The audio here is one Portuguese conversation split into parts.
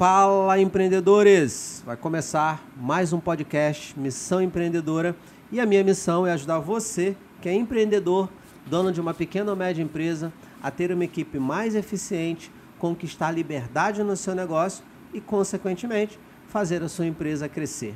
Fala empreendedores! Vai começar mais um podcast Missão Empreendedora e a minha missão é ajudar você, que é empreendedor, dono de uma pequena ou média empresa, a ter uma equipe mais eficiente, conquistar liberdade no seu negócio e, consequentemente, fazer a sua empresa crescer.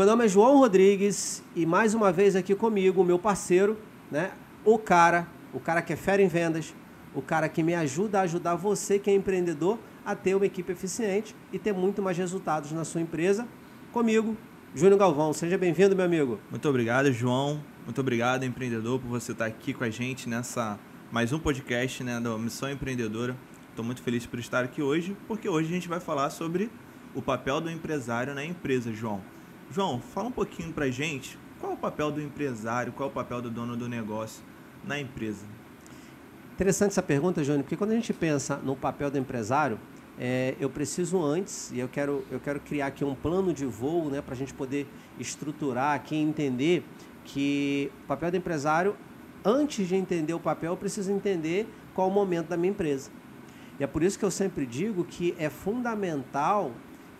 Meu nome é João Rodrigues e mais uma vez aqui comigo, o meu parceiro, né? O cara, o cara que é fera em vendas, o cara que me ajuda a ajudar você que é empreendedor a ter uma equipe eficiente e ter muito mais resultados na sua empresa. Comigo, Júnior Galvão. Seja bem-vindo, meu amigo. Muito obrigado, João. Muito obrigado, empreendedor, por você estar aqui com a gente nessa mais um podcast né, da Missão Empreendedora. Estou muito feliz por estar aqui hoje, porque hoje a gente vai falar sobre o papel do empresário na empresa, João. João, fala um pouquinho pra gente qual é o papel do empresário, qual é o papel do dono do negócio na empresa. Interessante essa pergunta, Júnior, porque quando a gente pensa no papel do empresário, é, eu preciso antes, e eu quero, eu quero criar aqui um plano de voo né, para a gente poder estruturar aqui e entender que o papel do empresário, antes de entender o papel, eu preciso entender qual o momento da minha empresa. E é por isso que eu sempre digo que é fundamental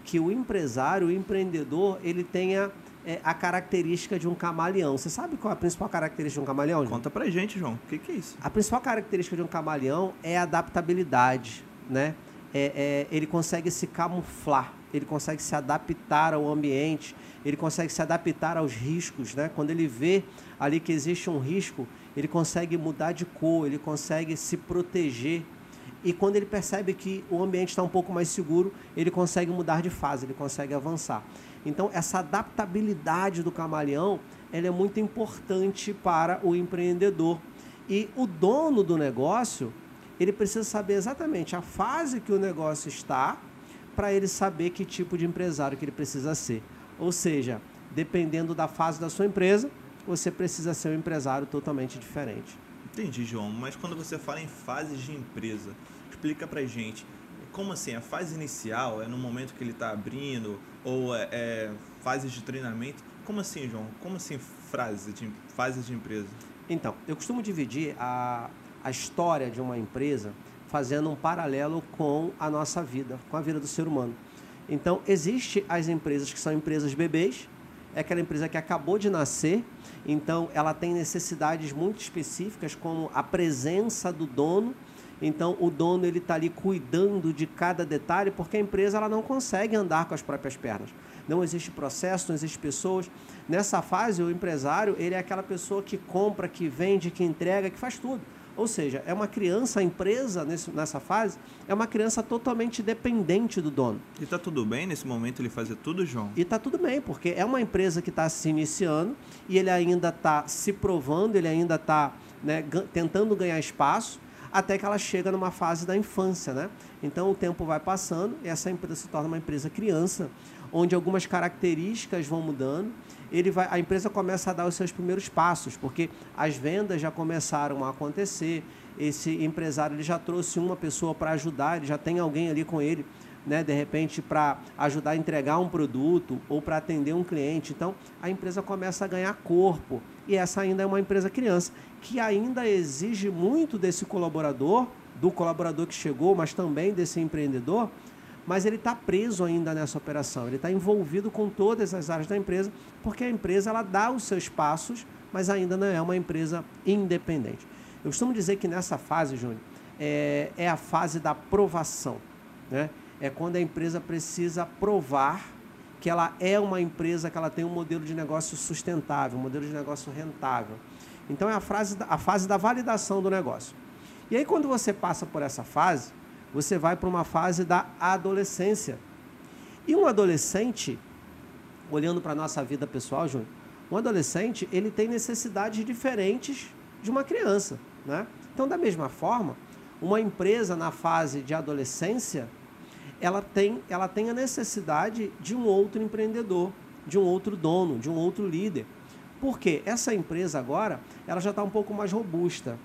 que o empresário, o empreendedor, ele tenha é, a característica de um camaleão. Você sabe qual é a principal característica de um camaleão? João? Conta pra gente, João. O que, que, é isso? A principal característica de um camaleão é a adaptabilidade, né? É, é, ele consegue se camuflar, ele consegue se adaptar ao ambiente, ele consegue se adaptar aos riscos, né? Quando ele vê ali que existe um risco, ele consegue mudar de cor, ele consegue se proteger e quando ele percebe que o ambiente está um pouco mais seguro, ele consegue mudar de fase, ele consegue avançar. Então, essa adaptabilidade do camaleão ela é muito importante para o empreendedor. E o dono do negócio, ele precisa saber exatamente a fase que o negócio está para ele saber que tipo de empresário que ele precisa ser. Ou seja, dependendo da fase da sua empresa, você precisa ser um empresário totalmente diferente. Entendi, João. Mas quando você fala em fases de empresa, explica pra gente. Como assim? A fase inicial é no momento que ele está abrindo ou é, é fases de treinamento? Como assim, João? Como assim frase de, fases de empresa? Então, eu costumo dividir a, a história de uma empresa fazendo um paralelo com a nossa vida, com a vida do ser humano. Então, existe as empresas que são empresas bebês, é aquela empresa que acabou de nascer, então ela tem necessidades muito específicas, como a presença do dono. Então o dono ele está ali cuidando de cada detalhe, porque a empresa ela não consegue andar com as próprias pernas. Não existe processo, não existe pessoas. Nessa fase, o empresário ele é aquela pessoa que compra, que vende, que entrega, que faz tudo. Ou seja, é uma criança, a empresa nesse, nessa fase, é uma criança totalmente dependente do dono. E está tudo bem nesse momento ele fazer tudo, João? E está tudo bem, porque é uma empresa que está se iniciando e ele ainda está se provando, ele ainda está né, tentando ganhar espaço até que ela chega numa fase da infância, né? Então o tempo vai passando e essa empresa se torna uma empresa criança, onde algumas características vão mudando ele vai, a empresa começa a dar os seus primeiros passos, porque as vendas já começaram a acontecer. Esse empresário ele já trouxe uma pessoa para ajudar, ele já tem alguém ali com ele, né, de repente para ajudar a entregar um produto ou para atender um cliente. Então, a empresa começa a ganhar corpo. E essa ainda é uma empresa criança, que ainda exige muito desse colaborador, do colaborador que chegou, mas também desse empreendedor, mas ele está preso ainda nessa operação, ele está envolvido com todas as áreas da empresa, porque a empresa ela dá os seus passos, mas ainda não é uma empresa independente. Eu costumo dizer que nessa fase, Júnior, é, é a fase da provação. Né? É quando a empresa precisa provar que ela é uma empresa que ela tem um modelo de negócio sustentável, um modelo de negócio rentável. Então é a, fase a fase da validação do negócio. E aí quando você passa por essa fase, você vai para uma fase da adolescência. E um adolescente, olhando para a nossa vida pessoal, Júnior, um adolescente ele tem necessidades diferentes de uma criança. Né? Então, da mesma forma, uma empresa na fase de adolescência, ela tem, ela tem a necessidade de um outro empreendedor, de um outro dono, de um outro líder. Porque essa empresa agora, ela já está um pouco mais robusta.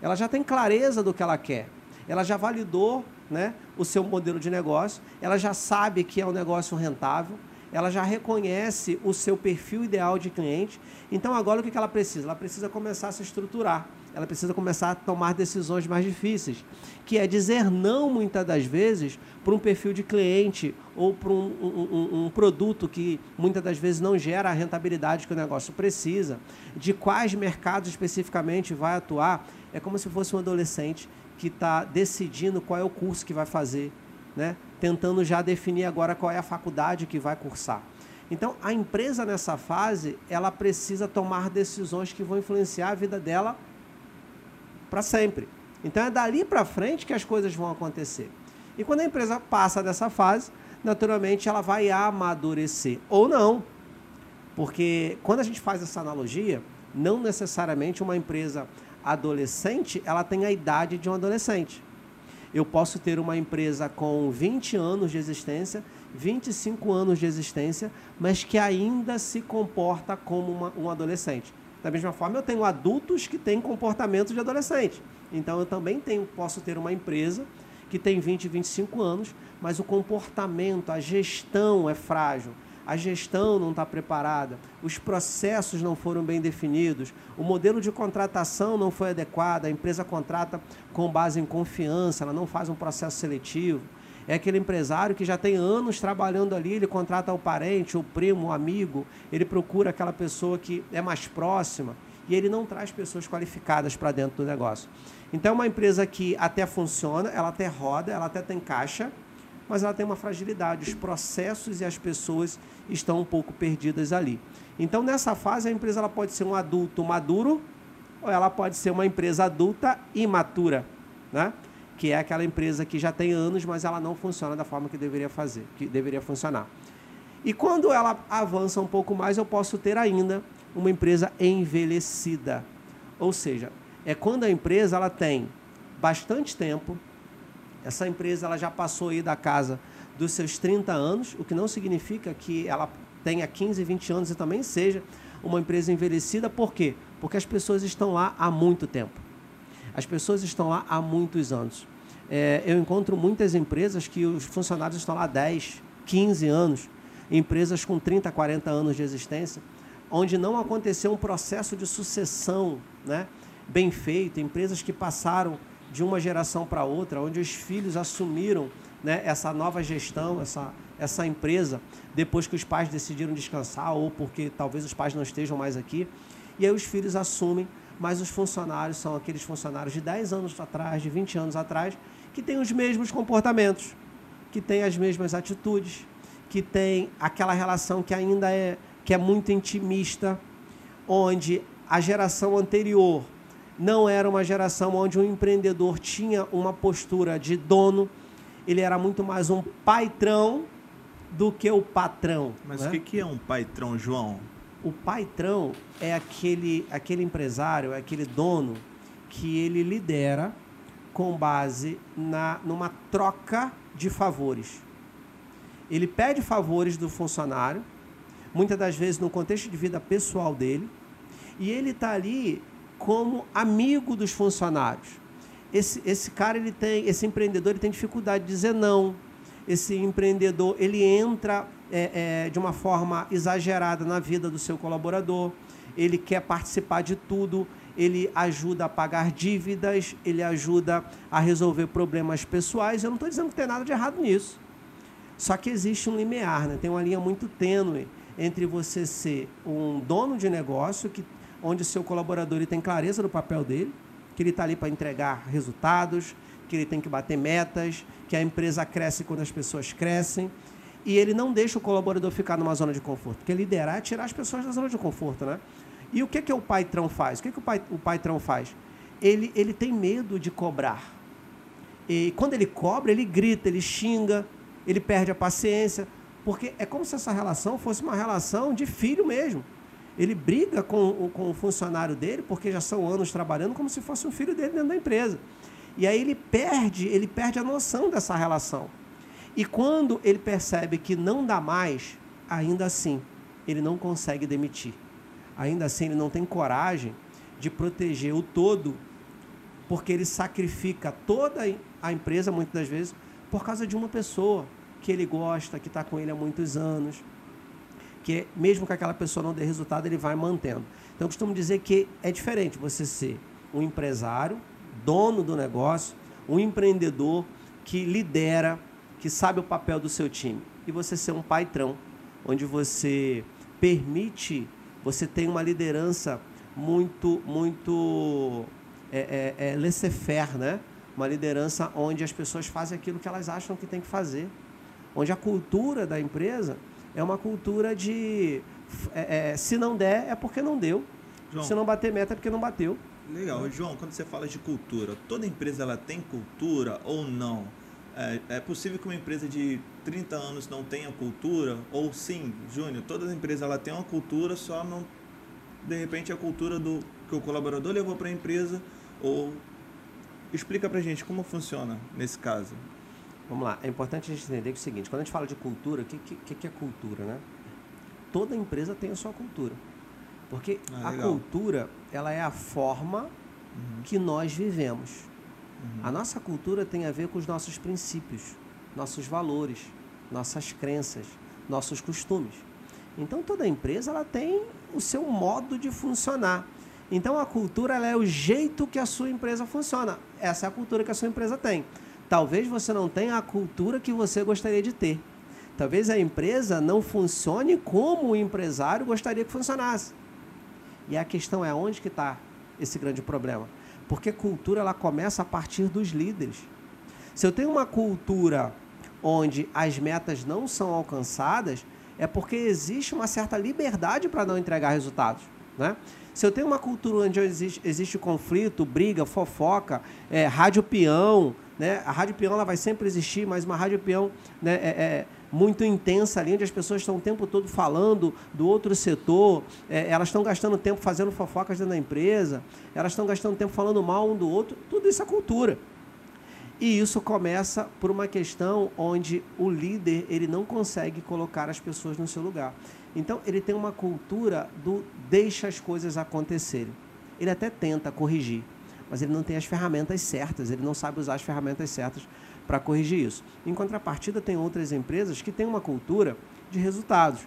Ela já tem clareza do que ela quer ela já validou né, o seu modelo de negócio, ela já sabe que é um negócio rentável, ela já reconhece o seu perfil ideal de cliente. Então, agora o que ela precisa? Ela precisa começar a se estruturar. Ela precisa começar a tomar decisões mais difíceis, que é dizer não, muitas das vezes, para um perfil de cliente ou para um, um, um, produto que muitas das vezes não gera a rentabilidade que o negócio precisa, de quais mercados especificamente vai atuar. É como se fosse um adolescente que está decidindo qual é o curso que vai fazer, né? tentando já definir agora qual é a faculdade que vai cursar. Então, a empresa nessa fase, ela precisa tomar decisões que vão influenciar a vida dela para sempre. Então, é dali para frente que as coisas vão acontecer. E quando a empresa passa dessa fase, naturalmente ela vai amadurecer ou não. Porque quando a gente faz essa analogia, não necessariamente uma empresa adolescente, ela tem a idade de um adolescente. Eu posso ter uma empresa com 20 anos de existência, 25 anos de existência, mas que ainda se comporta como uma, um adolescente. Da mesma forma, eu tenho adultos que têm comportamento de adolescente. Então, eu também tenho, posso ter uma empresa que tem 20, 25 anos, mas o comportamento, a gestão é frágil a gestão não está preparada, os processos não foram bem definidos, o modelo de contratação não foi adequado, a empresa contrata com base em confiança, ela não faz um processo seletivo. É aquele empresário que já tem anos trabalhando ali, ele contrata o parente, o primo, o amigo, ele procura aquela pessoa que é mais próxima e ele não traz pessoas qualificadas para dentro do negócio. Então, é uma empresa que até funciona, ela até roda, ela até tem caixa, mas ela tem uma fragilidade. Os processos e as pessoas estão um pouco perdidas ali. Então, nessa fase, a empresa ela pode ser um adulto maduro ou ela pode ser uma empresa adulta imatura, né? que é aquela empresa que já tem anos, mas ela não funciona da forma que deveria fazer, que deveria funcionar. E quando ela avança um pouco mais, eu posso ter ainda uma empresa envelhecida. Ou seja, é quando a empresa ela tem bastante tempo, essa empresa ela já passou aí da casa dos seus 30 anos, o que não significa que ela tenha 15, 20 anos e também seja uma empresa envelhecida. Por quê? Porque as pessoas estão lá há muito tempo. As pessoas estão lá há muitos anos. É, eu encontro muitas empresas que os funcionários estão lá há 10, 15 anos, empresas com 30, 40 anos de existência, onde não aconteceu um processo de sucessão né, bem feito, empresas que passaram de uma geração para outra, onde os filhos assumiram né, essa nova gestão, essa, essa empresa, depois que os pais decidiram descansar ou porque talvez os pais não estejam mais aqui. E aí os filhos assumem, mas os funcionários são aqueles funcionários de 10 anos atrás, de 20 anos atrás, que têm os mesmos comportamentos, que têm as mesmas atitudes, que têm aquela relação que ainda é, que é muito intimista, onde a geração anterior não era uma geração onde o empreendedor tinha uma postura de dono, ele era muito mais um patrão do que o patrão. Mas né? o que, que é um patrão, João? O patrão é aquele, aquele empresário, é aquele dono que ele lidera com base na, numa troca de favores. Ele pede favores do funcionário, muitas das vezes no contexto de vida pessoal dele, e ele está ali como amigo dos funcionários. Esse, esse cara, ele tem, esse empreendedor, ele tem dificuldade de dizer não. Esse empreendedor, ele entra é, é, de uma forma exagerada na vida do seu colaborador. Ele quer participar de tudo. Ele ajuda a pagar dívidas. Ele ajuda a resolver problemas pessoais. Eu não estou dizendo que tem nada de errado nisso. Só que existe um limiar, né? tem uma linha muito tênue entre você ser um dono de negócio que onde o seu colaborador ele tem clareza do papel dele, que ele está ali para entregar resultados, que ele tem que bater metas, que a empresa cresce quando as pessoas crescem. E ele não deixa o colaborador ficar numa zona de conforto, porque liderar é tirar as pessoas da zona de conforto, né? E o que que o patrão faz? O que que o, pai, o patrão faz? Ele, ele tem medo de cobrar. E quando ele cobra, ele grita, ele xinga, ele perde a paciência, porque é como se essa relação fosse uma relação de filho mesmo. Ele briga com, com o funcionário dele, porque já são anos trabalhando, como se fosse um filho dele dentro da empresa. E aí ele perde, ele perde a noção dessa relação. E quando ele percebe que não dá mais, ainda assim, ele não consegue demitir. Ainda assim, ele não tem coragem de proteger o todo, porque ele sacrifica toda a empresa, muitas das vezes, por causa de uma pessoa que ele gosta, que está com ele há muitos anos. Que mesmo que aquela pessoa não dê resultado, ele vai mantendo. Então, eu costumo dizer que é diferente você ser um empresário, dono do negócio, um empreendedor que lidera, que sabe o papel do seu time, e você ser um patrão, onde você permite, você tem uma liderança muito, muito é, é, é laissez-faire, né? Uma liderança onde as pessoas fazem aquilo que elas acham que tem que fazer. Onde a cultura da empresa é uma cultura de é, é, se não der é porque não deu. João, se não bater meta é porque não bateu. Legal. João, quando você fala de cultura, toda empresa ela tem cultura ou não? É, é, possível que uma empresa de 30 anos não tenha cultura? Ou sim, Júnior, toda empresa ela tem uma cultura, só não de repente a cultura do que o colaborador levou para a empresa ou explica para gente como funciona nesse caso. Vamos lá, é importante a gente entender que é o seguinte, quando a gente fala de cultura, o que, que, que é cultura, né? Toda empresa tem a sua cultura. Porque ah, a cultura, ela é a forma uhum. que nós vivemos. Uhum. A nossa cultura tem a ver com os nossos princípios, nossos valores, nossas crenças, nossos costumes. Então toda empresa ela tem o seu modo de funcionar. Então a cultura é o jeito que a sua empresa funciona. Essa é a cultura que a sua empresa tem. Talvez você não tenha a cultura que você gostaria de ter. Talvez a empresa não funcione como o empresário gostaria que funcionasse. E a questão é onde que está esse grande problema. Porque cultura ela começa a partir dos líderes. Se eu tenho uma cultura onde as metas não são alcançadas, é porque existe uma certa liberdade para não entregar resultados. Né? Se eu tenho uma cultura onde existe, existe conflito, briga, fofoca, é, rádio peão, né? a rádio peão ela vai sempre existir, mas uma rádio peão né, é, é muito intensa ali, onde as pessoas estão o tempo todo falando do outro setor, é, elas estão gastando tempo fazendo fofocas dentro da empresa, elas estão gastando tempo falando mal um do outro, tudo isso é cultura. E isso começa por uma questão onde o líder ele não consegue colocar as pessoas no seu lugar. Então ele tem uma cultura do deixa as coisas acontecerem. Ele até tenta corrigir, mas ele não tem as ferramentas certas, ele não sabe usar as ferramentas certas para corrigir isso. Em contrapartida, tem outras empresas que têm uma cultura de resultados,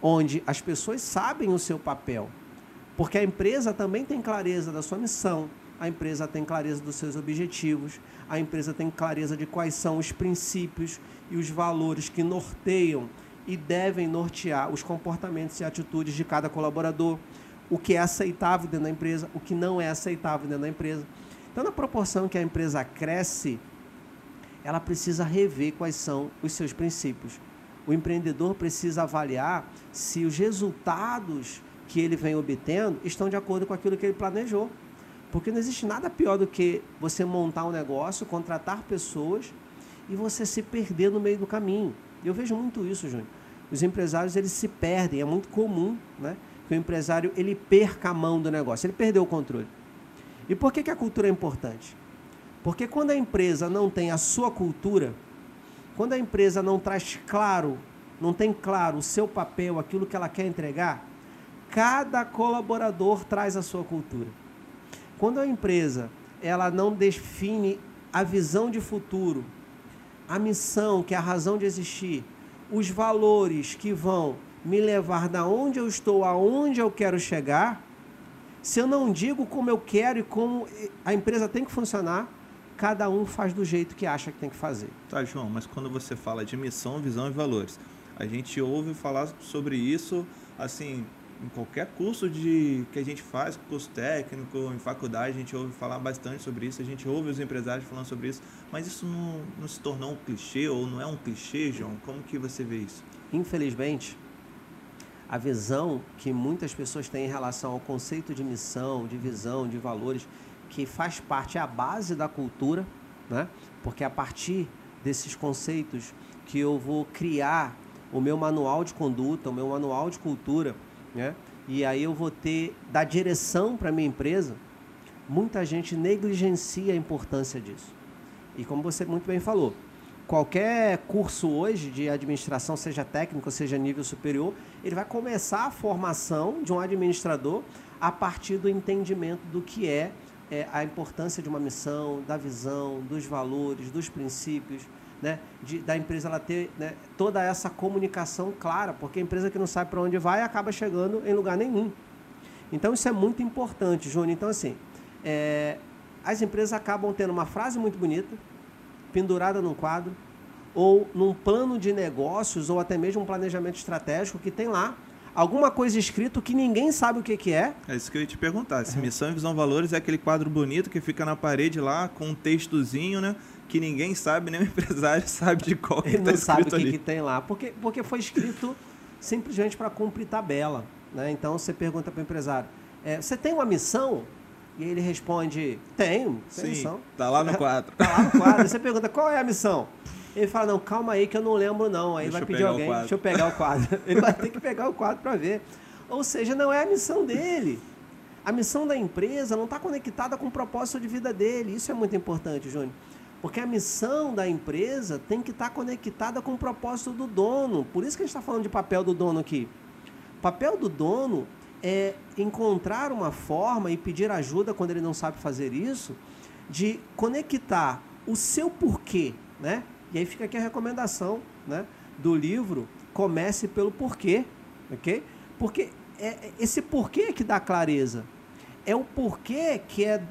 onde as pessoas sabem o seu papel, porque a empresa também tem clareza da sua missão, a empresa tem clareza dos seus objetivos, a empresa tem clareza de quais são os princípios e os valores que norteiam e devem nortear os comportamentos e atitudes de cada colaborador, o que é aceitável dentro da empresa, o que não é aceitável dentro da empresa. Então, na proporção que a empresa cresce, ela precisa rever quais são os seus princípios. O empreendedor precisa avaliar se os resultados que ele vem obtendo estão de acordo com aquilo que ele planejou. Porque não existe nada pior do que você montar um negócio, contratar pessoas e você se perder no meio do caminho. Eu vejo muito isso, Júnior. Os empresários eles se perdem, é muito comum, né? Que o empresário ele perca a mão do negócio, ele perdeu o controle. E por que, que a cultura é importante? Porque quando a empresa não tem a sua cultura, quando a empresa não traz claro, não tem claro o seu papel, aquilo que ela quer entregar, cada colaborador traz a sua cultura. Quando a empresa ela não define a visão de futuro, a missão, que é a razão de existir, os valores que vão me levar da onde eu estou aonde eu quero chegar, se eu não digo como eu quero e como a empresa tem que funcionar, cada um faz do jeito que acha que tem que fazer. Tá, João, mas quando você fala de missão, visão e valores, a gente ouve falar sobre isso assim em qualquer curso de que a gente faz, curso técnico, em faculdade, a gente ouve falar bastante sobre isso, a gente ouve os empresários falando sobre isso, mas isso não, não se tornou um clichê ou não é um clichê, João? Como que você vê isso? Infelizmente, a visão que muitas pessoas têm em relação ao conceito de missão, de visão, de valores, que faz parte, é a base da cultura, né? porque a partir desses conceitos que eu vou criar o meu manual de conduta, o meu manual de cultura, né? E aí eu vou ter da direção para minha empresa. Muita gente negligencia a importância disso. E como você muito bem falou, qualquer curso hoje de administração, seja técnico, seja nível superior, ele vai começar a formação de um administrador a partir do entendimento do que é, é a importância de uma missão, da visão, dos valores, dos princípios, né, de, da empresa ela ter né, toda essa comunicação clara, porque a empresa que não sabe para onde vai acaba chegando em lugar nenhum. Então isso é muito importante, Júnior. Então assim, é, as empresas acabam tendo uma frase muito bonita, pendurada num quadro, ou num plano de negócios, ou até mesmo um planejamento estratégico que tem lá alguma coisa escrito que ninguém sabe o que, que é. É isso que eu ia te perguntar. Se missão e visão valores é aquele quadro bonito que fica na parede lá com um textozinho, né? Que ninguém sabe, nem o empresário sabe de qual Ele que tá não sabe o que, que tem lá, porque, porque foi escrito simplesmente para cumprir tabela. Né? Então você pergunta para o empresário: é, você tem uma missão? E ele responde: tenho, tenho Sim, missão. tá lá no quadro. Tá lá no quadro. Você pergunta: qual é a missão? Ele fala: não, calma aí que eu não lembro, não. Aí Deixa vai pedir alguém, deixa eu pegar o quadro. Ele vai ter que pegar o quadro para ver. Ou seja, não é a missão dele. A missão da empresa não está conectada com o propósito de vida dele. Isso é muito importante, Júnior. Porque a missão da empresa tem que estar conectada com o propósito do dono. Por isso que a gente está falando de papel do dono aqui. O papel do dono é encontrar uma forma e pedir ajuda quando ele não sabe fazer isso, de conectar o seu porquê, né? E aí fica aqui a recomendação, né, do livro Comece pelo porquê, ok? Porque é, é- esse porquê que dá clareza. É o porquê que é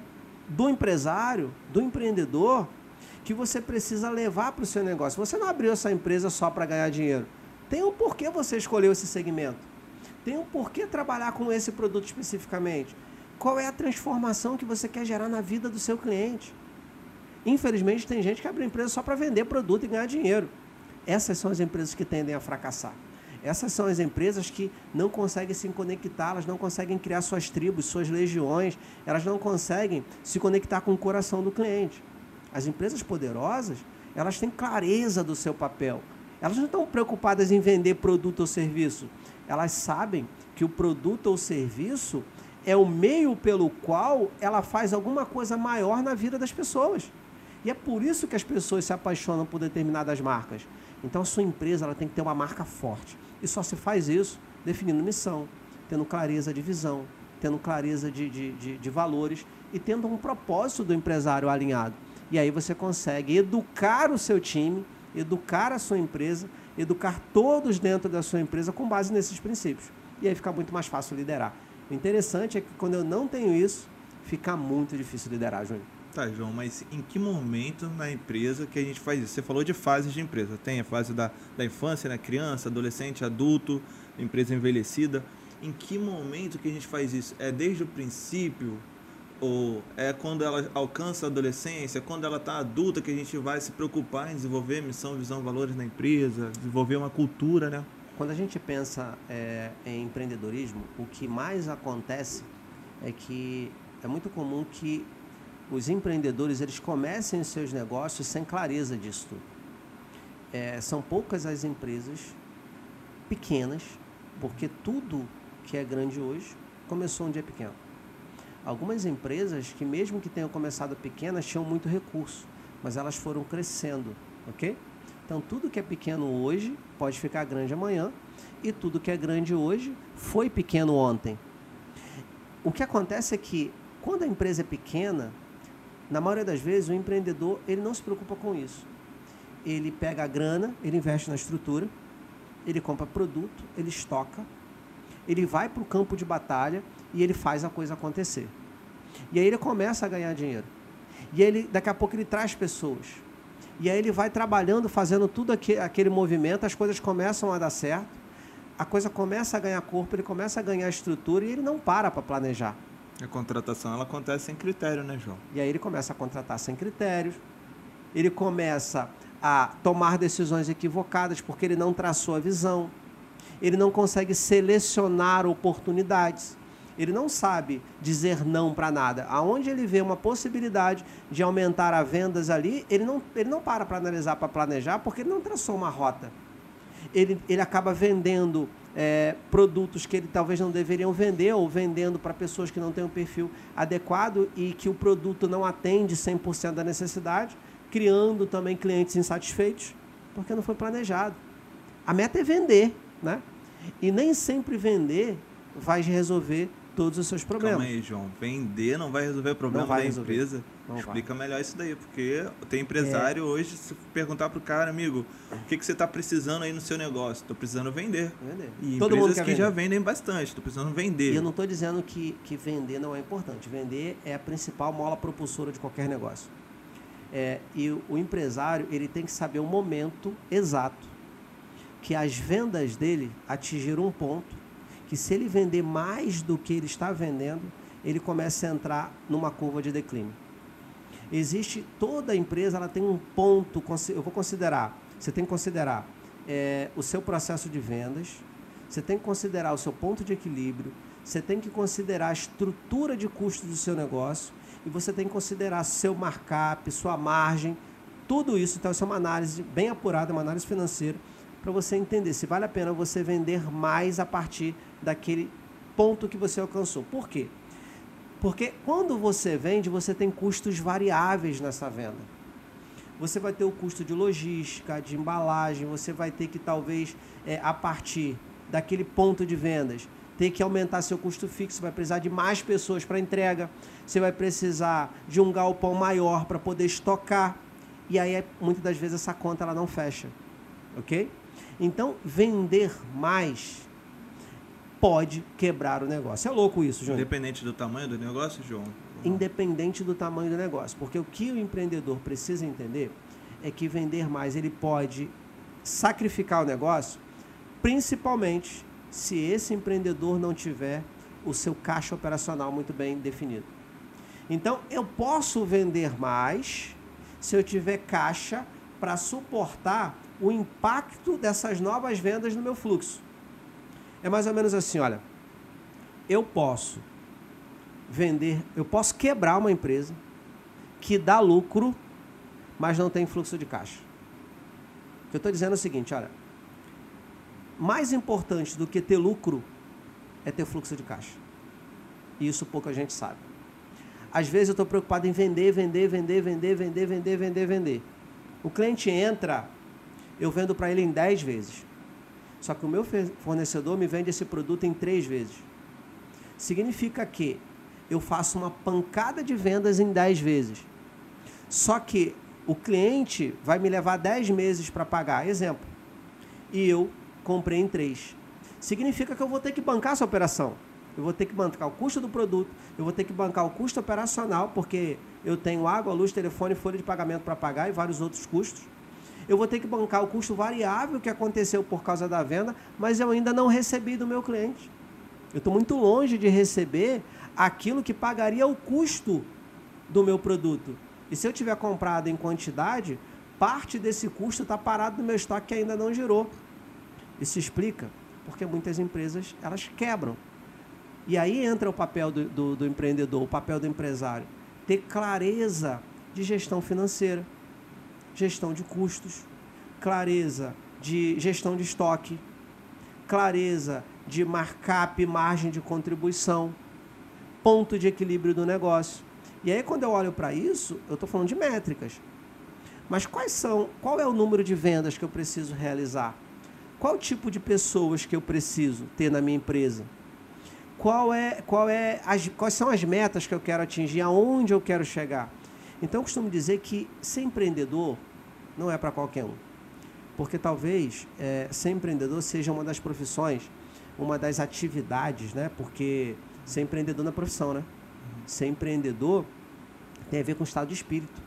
do empresário, do empreendedor, que você precisa levar para o seu negócio. Você não abriu essa empresa só para ganhar dinheiro. Tem um porquê você escolheu esse segmento. Tem um porquê trabalhar com esse produto especificamente. Qual é a transformação que você quer gerar na vida do seu cliente? Infelizmente, tem gente que abre empresa só para vender produto e ganhar dinheiro. Essas são as empresas que tendem a fracassar. Essas são as empresas que não conseguem se conectar, elas não conseguem criar suas tribos, suas legiões, elas não conseguem se conectar com o coração do cliente. As empresas poderosas, elas têm clareza do seu papel. Elas não estão preocupadas em vender produto ou serviço. Elas sabem que o produto ou serviço é o meio pelo qual ela faz alguma coisa maior na vida das pessoas. E é por isso que as pessoas se apaixonam por determinadas marcas. Então a sua empresa ela tem que ter uma marca forte. E só se faz isso definindo missão, tendo clareza de visão, tendo clareza de, de, de, de valores e tendo um propósito do empresário alinhado. E aí você consegue educar o seu time, educar a sua empresa, educar todos dentro da sua empresa com base nesses princípios. E aí fica muito mais fácil liderar. O interessante é que quando eu não tenho isso, fica muito difícil liderar, Júnior. Tá, João, mas em que momento na empresa que a gente faz isso? Você falou de fases de empresa. Tem a fase da, da infância, né? criança, adolescente, adulto, empresa envelhecida. Em que momento que a gente faz isso? É desde o princípio? Ou é quando ela alcança a adolescência, quando ela está adulta, que a gente vai se preocupar em desenvolver missão, visão, valores na empresa, desenvolver uma cultura, né? Quando a gente pensa é, em empreendedorismo, o que mais acontece é que é muito comum que os empreendedores eles comecem seus negócios sem clareza disso tudo. É, são poucas as empresas pequenas, porque tudo que é grande hoje começou um dia pequeno. Algumas empresas que mesmo que tenham começado pequenas tinham muito recurso, mas elas foram crescendo, ok? Então tudo que é pequeno hoje pode ficar grande amanhã e tudo que é grande hoje foi pequeno ontem. O que acontece é que quando a empresa é pequena, na maioria das vezes o empreendedor ele não se preocupa com isso. Ele pega a grana, ele investe na estrutura, ele compra produto, ele estoca, ele vai para o campo de batalha e ele faz a coisa acontecer. E aí ele começa a ganhar dinheiro. E ele, daqui a pouco ele traz pessoas. E aí ele vai trabalhando, fazendo tudo aque- aquele movimento, as coisas começam a dar certo, a coisa começa a ganhar corpo, ele começa a ganhar estrutura e ele não para para planejar. A contratação ela acontece sem critério, né, João? E aí ele começa a contratar sem critérios, ele começa a tomar decisões equivocadas porque ele não traçou a visão, ele não consegue selecionar oportunidades, ele não sabe dizer não para nada. Aonde ele vê uma possibilidade de aumentar as vendas ali, ele não, ele não para para analisar, para planejar, porque ele não traçou uma rota. Ele, ele acaba vendendo é, produtos que ele talvez não deveriam vender ou vendendo para pessoas que não têm um perfil adequado e que o produto não atende 100% da necessidade, criando também clientes insatisfeitos, porque não foi planejado. A meta é vender, né? E nem sempre vender vai resolver todos os seus problemas. Calma aí, João. Vender não vai resolver o problema vai da resolver. empresa. Não Explica melhor isso daí, porque tem empresário hoje, se perguntar pro cara, amigo, o que, que você tá precisando aí no seu negócio? Tô precisando vender. Vender. E Todo empresas que vender. já vendem bastante, tô precisando vender. E eu não estou dizendo que, que vender não é importante. Vender é a principal mola propulsora de qualquer negócio. É, e o, o empresário ele tem que saber o momento exato que as vendas dele atingiram um ponto que se ele vender mais do que ele está vendendo, ele começa a entrar numa curva de declínio. Existe toda empresa, ela tem um ponto, eu vou considerar, você tem que considerar é, o seu processo de vendas, você tem que considerar o seu ponto de equilíbrio, você tem que considerar a estrutura de custos do seu negócio e você tem que considerar seu markup, sua margem, tudo isso. Então, isso é uma análise bem apurada, uma análise financeira, para você entender se vale a pena você vender mais a partir daquele ponto que você alcançou. Por quê? Porque quando você vende, você tem custos variáveis nessa venda. Você vai ter o custo de logística, de embalagem, você vai ter que talvez, é, a partir daquele ponto de vendas, ter que aumentar seu custo fixo, vai precisar de mais pessoas para entrega, você vai precisar de um galpão maior para poder estocar. E aí, é- muitas das vezes, essa conta ela não fecha. Ok? Então, vender mais pode quebrar o negócio. É louco isso, Júnior Independente do tamanho do negócio, João? independente do tamanho do negócio. Porque o que o empreendedor precisa entender é que vender mais ele pode sacrificar o negócio, principalmente se esse empreendedor não tiver o seu caixa operacional muito bem definido. Então, eu posso vender mais se eu tiver caixa para suportar o impacto dessas novas vendas no meu fluxo. É mais ou menos assim, olha, eu posso vender, eu posso quebrar uma empresa que dá lucro, mas não tem fluxo de caixa. O que eu estou dizendo é o seguinte, olha, mais importante do que ter lucro é ter fluxo de caixa. E isso pouca gente sabe. Às vezes eu estou preocupado em vender, vender, vender, vender, vender, vender, vender, vender. O cliente entra, eu vendo para ele em 10 vezes. Só que o meu fornecedor me vende esse produto em 3 vezes. Significa que eu faço uma pancada de vendas em 10 vezes. Só que o cliente vai me levar 10 meses para pagar. Exemplo. E eu comprei em 3. Significa que eu vou ter que bancar essa operação. Eu vou ter que bancar o custo do produto, eu vou ter que bancar o custo operacional, porque eu tenho água, luz, telefone, folha de pagamento para pagar e vários outros custos. Eu vou ter que bancar o custo variável que aconteceu por causa da venda, mas eu ainda não recebi do meu cliente. Eu estou muito longe de receber aquilo que pagaria o custo do meu produto. E se eu tiver comprado em quantidade, parte desse custo está parado no meu estoque que ainda não girou. Isso explica porque muitas empresas elas quebram. E aí entra o papel do, do, do empreendedor, o papel do empresário. Ter clareza de gestão financeira, gestão de custos, clareza de gestão de estoque, clareza de markup, margem de contribuição, ponto de equilíbrio do negócio. E aí quando eu olho para isso, eu estou falando de métricas. Mas quais são, qual é o número de vendas que eu preciso realizar? Qual tipo de pessoas que eu preciso ter na minha empresa? Qual é, qual é as, quais são as metas que eu quero atingir? Aonde eu quero chegar? Então eu costumo dizer que ser empreendedor não é para qualquer um. Porque talvez é, ser empreendedor seja uma das profissões, uma das atividades, né? Porque ser empreendedor na profissão, né? Ser empreendedor tem a ver com o estado de espírito.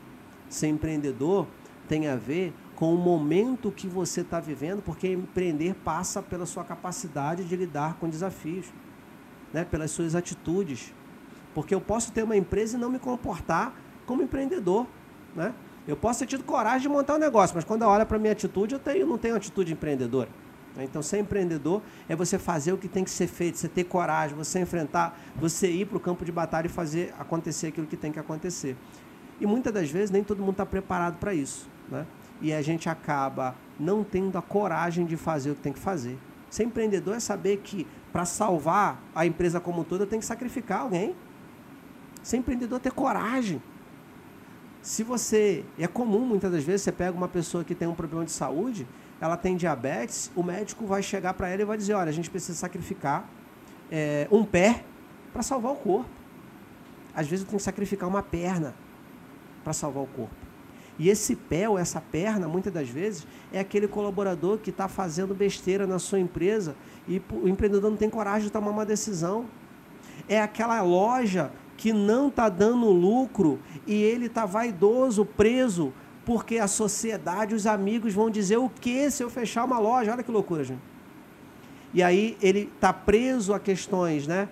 Ser empreendedor tem a ver com o momento que você está vivendo, porque empreender passa pela sua capacidade de lidar com desafios, né? pelas suas atitudes. Porque eu posso ter uma empresa e não me comportar como empreendedor. Né? Eu posso ter tido coragem de montar um negócio, mas quando eu olho para a minha atitude, eu tenho, não tenho atitude empreendedora. né? Então, ser empreendedor é você fazer o que tem que ser feito, você ter coragem, você enfrentar, você ir para o campo de batalha e fazer acontecer aquilo que tem que acontecer. E muitas das vezes nem todo mundo está preparado para isso. Né? E a gente acaba não tendo a coragem de fazer o que tem que fazer. Ser empreendedor é saber que para salvar a empresa como um todo eu tenho que sacrificar alguém. Ser empreendedor é ter coragem. Se você. É comum muitas das vezes, você pega uma pessoa que tem um problema de saúde, ela tem diabetes, o médico vai chegar para ela e vai dizer: olha, a gente precisa sacrificar é, um pé para salvar o corpo. Às vezes eu tenho que sacrificar uma perna para salvar o corpo. E esse pé ou essa perna, muitas das vezes, é aquele colaborador que está fazendo besteira na sua empresa e o empreendedor não tem coragem de tomar uma decisão. É aquela loja que não está dando lucro e ele está vaidoso, preso, porque a sociedade, os amigos vão dizer o que se eu fechar uma loja? Olha que loucura, gente. E aí ele está preso a questões, né?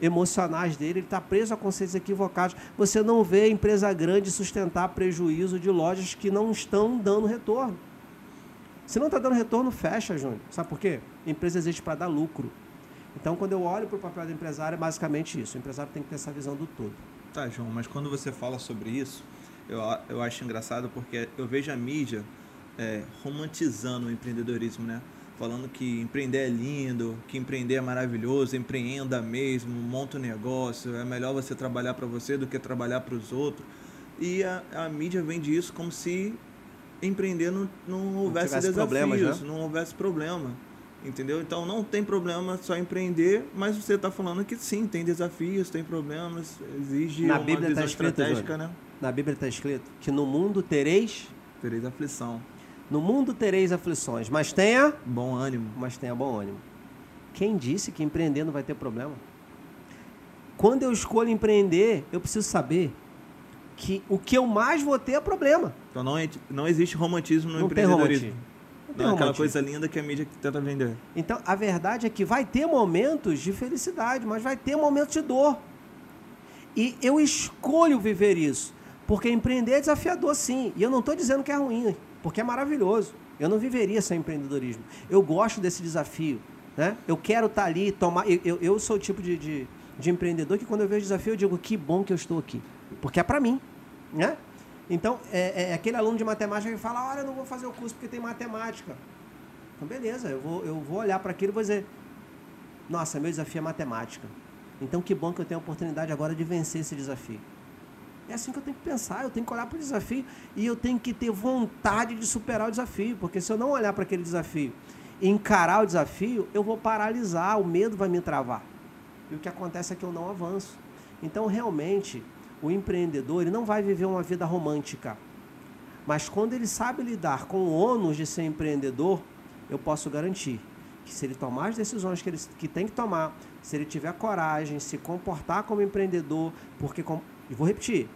emocionais dele, ele está preso a conceitos equivocados. Você não vê empresa grande sustentar prejuízo de lojas que não estão dando retorno. Se não está dando retorno, fecha, Júnior. Sabe por quê? Empresa existe para dar lucro. Então, quando eu olho para o papel do empresário, é basicamente isso. O empresário tem que ter essa visão do todo. Tá, João, mas quando você fala sobre isso, eu, eu acho engraçado porque eu vejo a mídia é, romantizando o empreendedorismo, né? falando que empreender é lindo, que empreender é maravilhoso, empreenda mesmo, monta um negócio, é melhor você trabalhar para você do que trabalhar para os outros. E a, a, mídia vende isso como se empreender não, não houvesse não desafios, né? não houvesse problema. Entendeu? Então não tem problema só empreender, mas você está falando que sim, tem desafios, tem problemas, exige Na uma Bíblia visão tá escrito, estratégica, né? Na Bíblia está escrito que no mundo tereis tereis aflição. No mundo tereis aflições, mas tenha bom ânimo. Mas tenha bom ânimo. Quem disse que empreender não vai ter problema? Quando eu escolho empreender, eu preciso saber que o que eu mais vou ter é problema. Então não, não existe romantismo no não empreendedorismo. Tem tem não é aquela coisa linda que a mídia tenta vender. Então, a verdade é que vai ter momentos de felicidade, mas vai ter momentos de dor. E eu escolho viver isso. Porque empreender é desafiador, sim. E eu não estou dizendo que é ruim porque é maravilhoso. Eu não viveria sem empreendedorismo. Eu gosto desse desafio. Né? Eu quero estar tá ali, tomar. Eu, eu, eu sou o tipo de, de, de, empreendedor que quando eu vejo desafio, eu digo que bom que eu estou aqui. Porque é para mim. Né? Então, é, é, aquele aluno de matemática que fala: Olha, eu não vou fazer o curso porque tem matemática. Então, beleza, eu vou, eu vou olhar para aquilo e vou dizer: Nossa, meu desafio é matemática. Então, que bom que eu tenho a oportunidade agora de vencer esse desafio. É assim que eu tenho que pensar, eu tenho que olhar para o desafio e eu tenho que ter vontade de superar o desafio, porque se eu não olhar para aquele desafio e encarar o desafio, eu vou paralisar, o medo vai me travar. E o que acontece é que eu não avanço. Então, realmente, o empreendedor ele não vai viver uma vida romântica. Mas quando ele sabe lidar com o ônus de ser empreendedor, eu posso garantir que se ele tomar as decisões que ele que tem que tomar, se ele tiver coragem, se comportar como empreendedor, porque e vou repetir: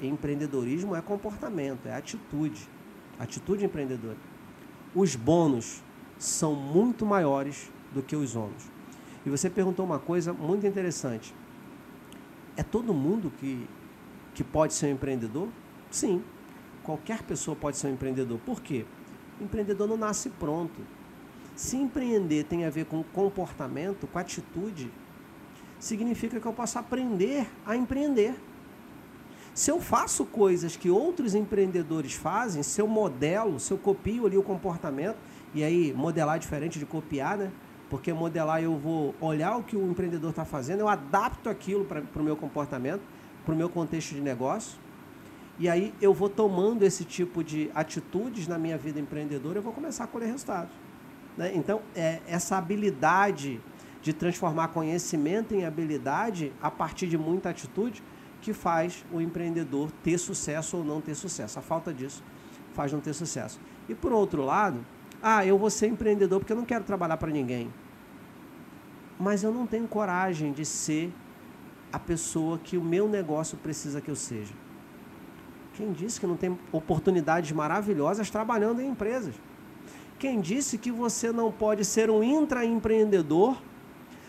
empreendedorismo é comportamento, é atitude. Atitude empreendedora. Os bônus são muito maiores do que os ônus. E você perguntou uma coisa muito interessante. É todo mundo que, que pode ser um empreendedor? Sim. Qualquer pessoa pode ser um empreendedor. Por quê? O empreendedor não nasce pronto. Se empreender tem a ver com comportamento, com atitude, significa que eu posso aprender a empreender. Se eu faço coisas que outros empreendedores fazem, se eu modelo, se eu copio ali o comportamento, e aí modelar é diferente de copiar, né? Porque modelar eu vou olhar o que o empreendedor está fazendo, eu adapto aquilo para o meu comportamento, para o meu contexto de negócio, e aí eu vou tomando esse tipo de atitudes na minha vida empreendedora, eu vou começar a colher resultados. Né? Então, é, essa habilidade de transformar conhecimento em habilidade a partir de muita atitude, que faz o empreendedor ter sucesso ou não ter sucesso. A falta disso faz não ter sucesso. E por outro lado, ah, eu vou ser empreendedor porque eu não quero trabalhar para ninguém. Mas eu não tenho coragem de ser a pessoa que o meu negócio precisa que eu seja. Quem disse que não tem oportunidades maravilhosas trabalhando em empresas? Quem disse que você não pode ser um intraempreendedor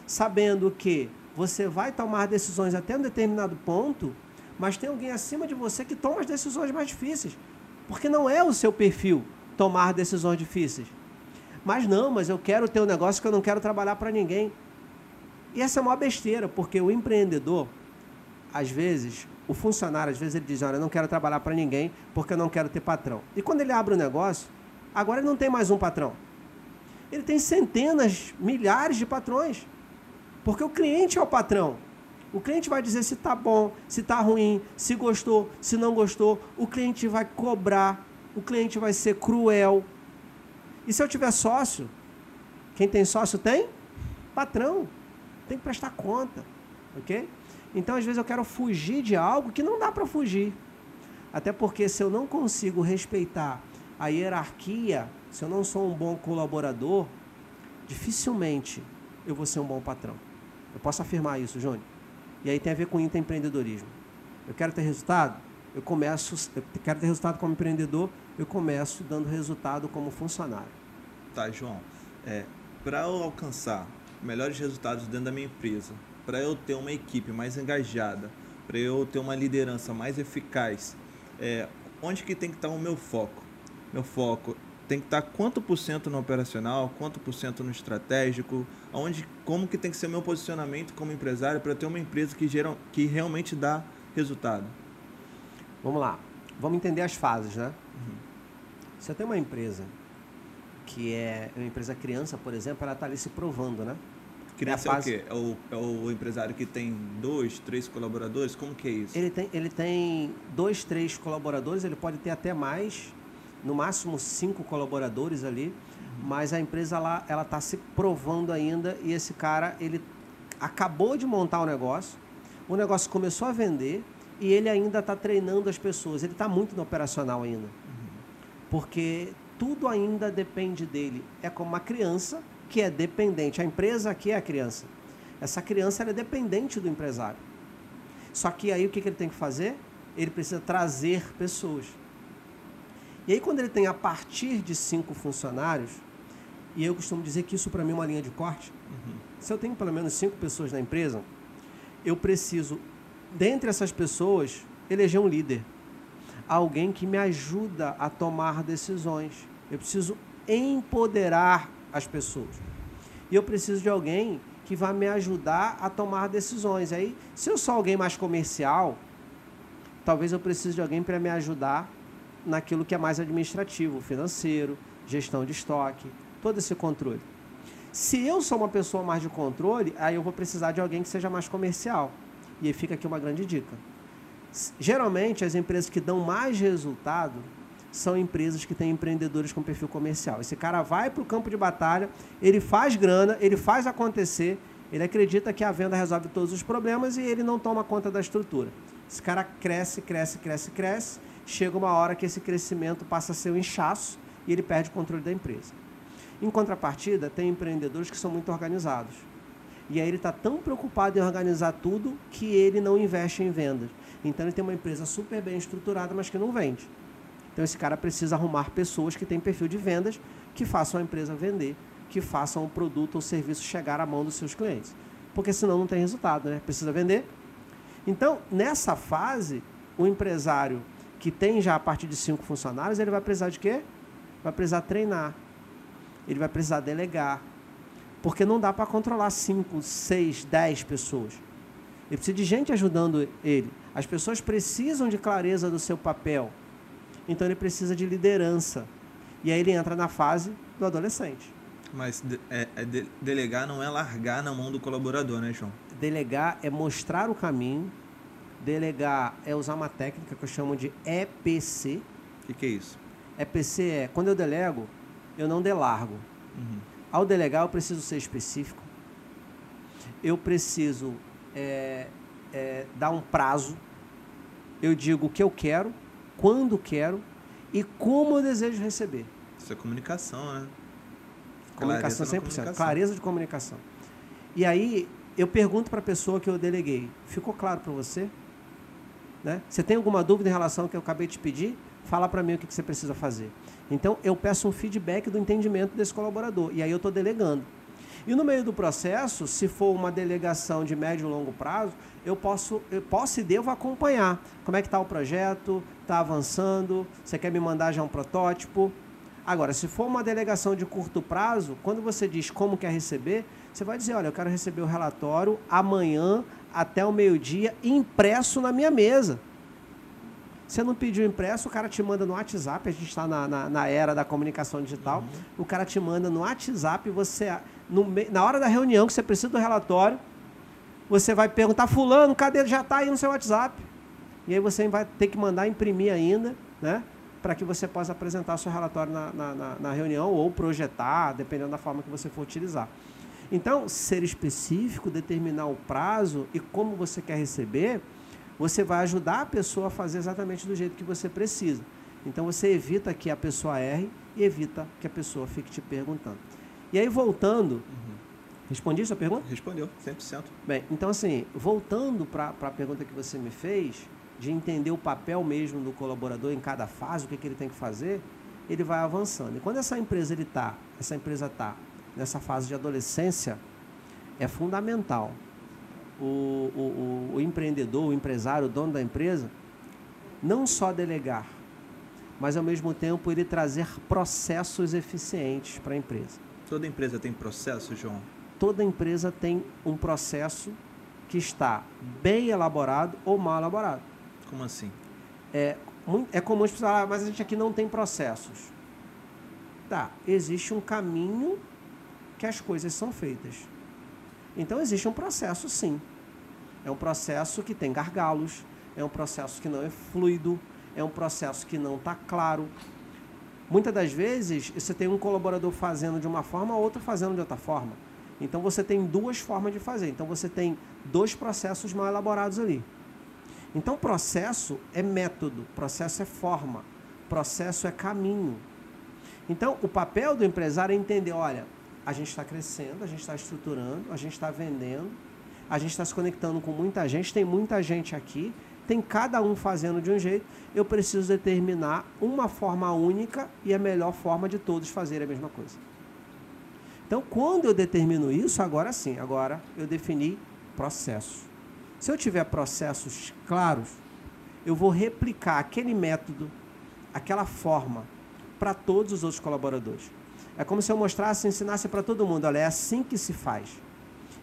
sabendo que você vai tomar decisões até um determinado ponto, mas tem alguém acima de você que toma as decisões mais difíceis. Porque não é o seu perfil tomar decisões difíceis. Mas não, mas eu quero ter um negócio que eu não quero trabalhar para ninguém. E essa é uma besteira, porque o empreendedor, às vezes, o funcionário, às vezes ele diz, olha, eu não quero trabalhar para ninguém porque eu não quero ter patrão. E quando ele abre o um negócio, agora ele não tem mais um patrão. Ele tem centenas, milhares de patrões. Porque o cliente é o patrão. O cliente vai dizer se está bom, se está ruim, se gostou, se não gostou. O cliente vai cobrar, o cliente vai ser cruel. E se eu tiver sócio, quem tem sócio tem? Patrão. Tem que prestar conta. ok? Então, às vezes, eu quero fugir de algo que não dá para fugir. Até porque, se eu não consigo respeitar a hierarquia, se eu não sou um bom colaborador, dificilmente eu vou ser um bom patrão. Eu posso afirmar isso, Júnior. E aí tem a ver com empreendedorismo. Eu quero ter resultado, eu começo, eu quero ter resultado como empreendedor, eu começo dando resultado como funcionário. Tá, João. É, para alcançar melhores resultados dentro da minha empresa, para eu ter uma equipe mais engajada, para eu ter uma liderança mais eficaz, é, onde que tem que estar o meu foco? Meu foco tem que estar quanto por cento no operacional, quanto por cento no estratégico, onde, como que tem que ser meu posicionamento como empresário para ter uma empresa que, geral, que realmente dá resultado? Vamos lá, vamos entender as fases, né? Uhum. Se eu tenho uma empresa que é uma empresa criança, por exemplo, ela está ali se provando, né? Criança é, fase... é o quê? É o, é o empresário que tem dois, três colaboradores? Como que é isso? Ele tem, ele tem dois, três colaboradores, ele pode ter até mais, no máximo cinco colaboradores ali, uhum. mas a empresa lá, ela está se provando ainda e esse cara, ele acabou de montar o negócio, o negócio começou a vender e ele ainda está treinando as pessoas, ele está muito no operacional ainda. Uhum. Porque tudo ainda depende dele. É como uma criança que é dependente. A empresa aqui é a criança. Essa criança é dependente do empresário. Só que aí o que, que ele tem que fazer? Ele precisa trazer pessoas. E aí, quando ele tem a partir de cinco funcionários, e eu costumo dizer que isso para mim é uma linha de corte, uhum. se eu tenho pelo menos cinco pessoas na empresa, eu preciso, dentre essas pessoas, eleger um líder. Alguém que me ajuda a tomar decisões. Eu preciso empoderar as pessoas. E eu preciso de alguém que vai me ajudar a tomar decisões. Aí, se eu sou alguém mais comercial, talvez eu precise de alguém para me ajudar naquilo que é mais administrativo, financeiro, gestão de estoque, todo esse controle. Se eu sou uma pessoa mais de controle, aí eu vou precisar de alguém que seja mais comercial. E aí fica aqui uma grande dica. Geralmente, as empresas que dão mais resultado são empresas que têm empreendedores com perfil comercial. Esse cara vai para o campo de batalha, ele faz grana, ele faz acontecer, ele acredita que a venda resolve todos os problemas e ele não toma conta da estrutura. Esse cara cresce, cresce, cresce, cresce, chega uma hora que esse crescimento passa a ser um inchaço e ele perde o controle da empresa. Em contrapartida, tem empreendedores que são muito organizados. E aí ele está tão preocupado em organizar tudo que ele não investe em vendas. Então ele tem uma empresa super bem estruturada, mas que não vende. Então esse cara precisa arrumar pessoas que têm perfil de vendas, que façam a empresa vender, que façam o produto ou serviço chegar à mão dos seus clientes. Porque senão não tem resultado, né? Precisa vender. Então, nessa fase, o empresário que tem já a partir de cinco funcionários, ele vai precisar de quê? Vai precisar treinar. Ele vai precisar delegar. Porque não dá para controlar cinco, seis, dez pessoas. Ele precisa de gente ajudando ele. As pessoas precisam de clareza do seu papel. Então ele precisa de liderança. E aí ele entra na fase do adolescente. Mas é, é de, delegar não é largar na mão do colaborador, né, João? Delegar é mostrar o caminho. Delegar é usar uma técnica que eu chamo de EPC. O que, que, é isso? EPC é quando eu delego, eu não delargo. Uhum. Ao delegar, eu preciso ser específico. Eu preciso é, é, dar um prazo. Eu digo o que eu quero quando quero e como eu desejo receber. Isso é comunicação, né? Comunicação clareza 100%. Comunicação. Clareza de comunicação. E aí, eu pergunto para a pessoa que eu deleguei: ficou claro para você? Né? Você tem alguma dúvida em relação ao que eu acabei de pedir? Fala para mim o que, que você precisa fazer. Então, eu peço um feedback do entendimento desse colaborador. E aí, eu estou delegando. E no meio do processo, se for uma delegação de médio e longo prazo, eu posso, eu posso e devo acompanhar. Como é que está o projeto? Está avançando? Você quer me mandar já um protótipo? Agora, se for uma delegação de curto prazo, quando você diz como quer receber, você vai dizer, olha, eu quero receber o relatório amanhã até o meio-dia impresso na minha mesa. Você não pediu impresso, o cara te manda no WhatsApp, a gente está na, na, na, era da comunicação digital, uhum. o cara te manda no WhatsApp, você, no, na hora da reunião que você precisa do relatório, você vai perguntar, fulano, cadê? Já está aí no seu WhatsApp. E aí você vai ter que mandar imprimir ainda, né? Para que você possa apresentar seu relatório na, na, na, reunião ou projetar, dependendo da forma que você for utilizar. Então, ser específico, determinar o prazo e como você quer receber, você vai ajudar a pessoa a fazer exatamente do jeito que você precisa. Então, você evita que a pessoa erre e evita que a pessoa fique te perguntando. E aí, voltando, uhum. respondi a sua pergunta? Respondeu, 100%. Bem, então, assim, voltando para a pergunta que você me fez, de entender o papel mesmo do colaborador em cada fase, o que, que ele tem que fazer, ele vai avançando. E quando essa empresa ele tá, essa empresa está nessa fase de adolescência, é fundamental o, o, o, empreendedor, o empresário, o dono da empresa, não só delegar, mas ao mesmo tempo ele trazer processos eficientes para a empresa. Toda empresa tem processo, João? Toda empresa tem um processo que está bem elaborado ou mal elaborado. Como assim? É, é comum as pessoas falarem, ah, mas a gente aqui não tem processos. Tá, existe um caminho que as coisas são feitas. Então existe um processo sim. É um processo que tem gargalos, é um processo que não é fluido, é um processo que não está claro. Muitas das vezes você tem um colaborador fazendo de uma forma, outro fazendo de outra forma. Então você tem duas formas de fazer. Então você tem dois processos mal elaborados ali. Então processo é método, processo é forma, processo é caminho. Então o papel do empresário é entender, olha, a gente está crescendo, a gente está estruturando, a gente está vendendo, a gente está se conectando com muita gente, tem muita gente aqui, tem cada um fazendo de um jeito, eu preciso determinar uma forma única e a melhor forma de todos fazerem a mesma coisa. Então, quando eu determino isso, agora sim, agora eu defini processo. Se eu tiver processos claros, eu vou replicar aquele método, aquela forma, para todos os outros colaboradores. É como se eu mostrasse, ensinasse para todo mundo, olha, é assim que se faz.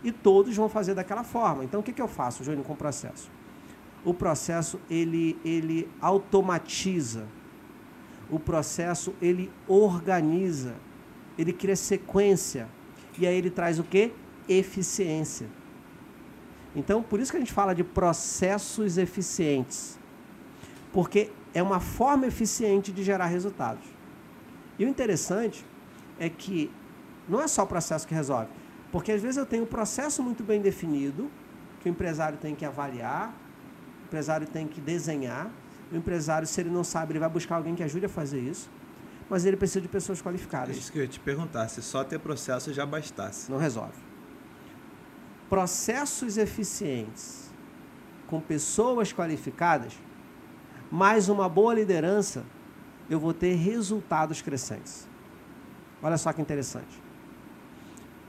E todos vão fazer daquela forma. Então, o que, que eu faço, Júnior, com o processo? O processo, ele, ele automatiza. O processo, ele organiza. Ele cria sequência. E aí ele traz o quê? Eficiência. Então, por isso que a gente fala de processos eficientes. Porque é uma forma eficiente de gerar resultados. E o interessante é que não é só o processo que resolve. Porque às vezes eu tenho um processo muito bem definido, que o empresário tem que avaliar, o empresário tem que desenhar. O empresário, se ele não sabe, ele vai buscar alguém que ajude a fazer isso. Mas ele precisa de pessoas qualificadas. É isso que eu ia te perguntar, se só ter processo já bastasse. Não resolve. Processos eficientes com pessoas qualificadas, mais uma boa liderança, eu vou ter resultados crescentes. Olha só que interessante.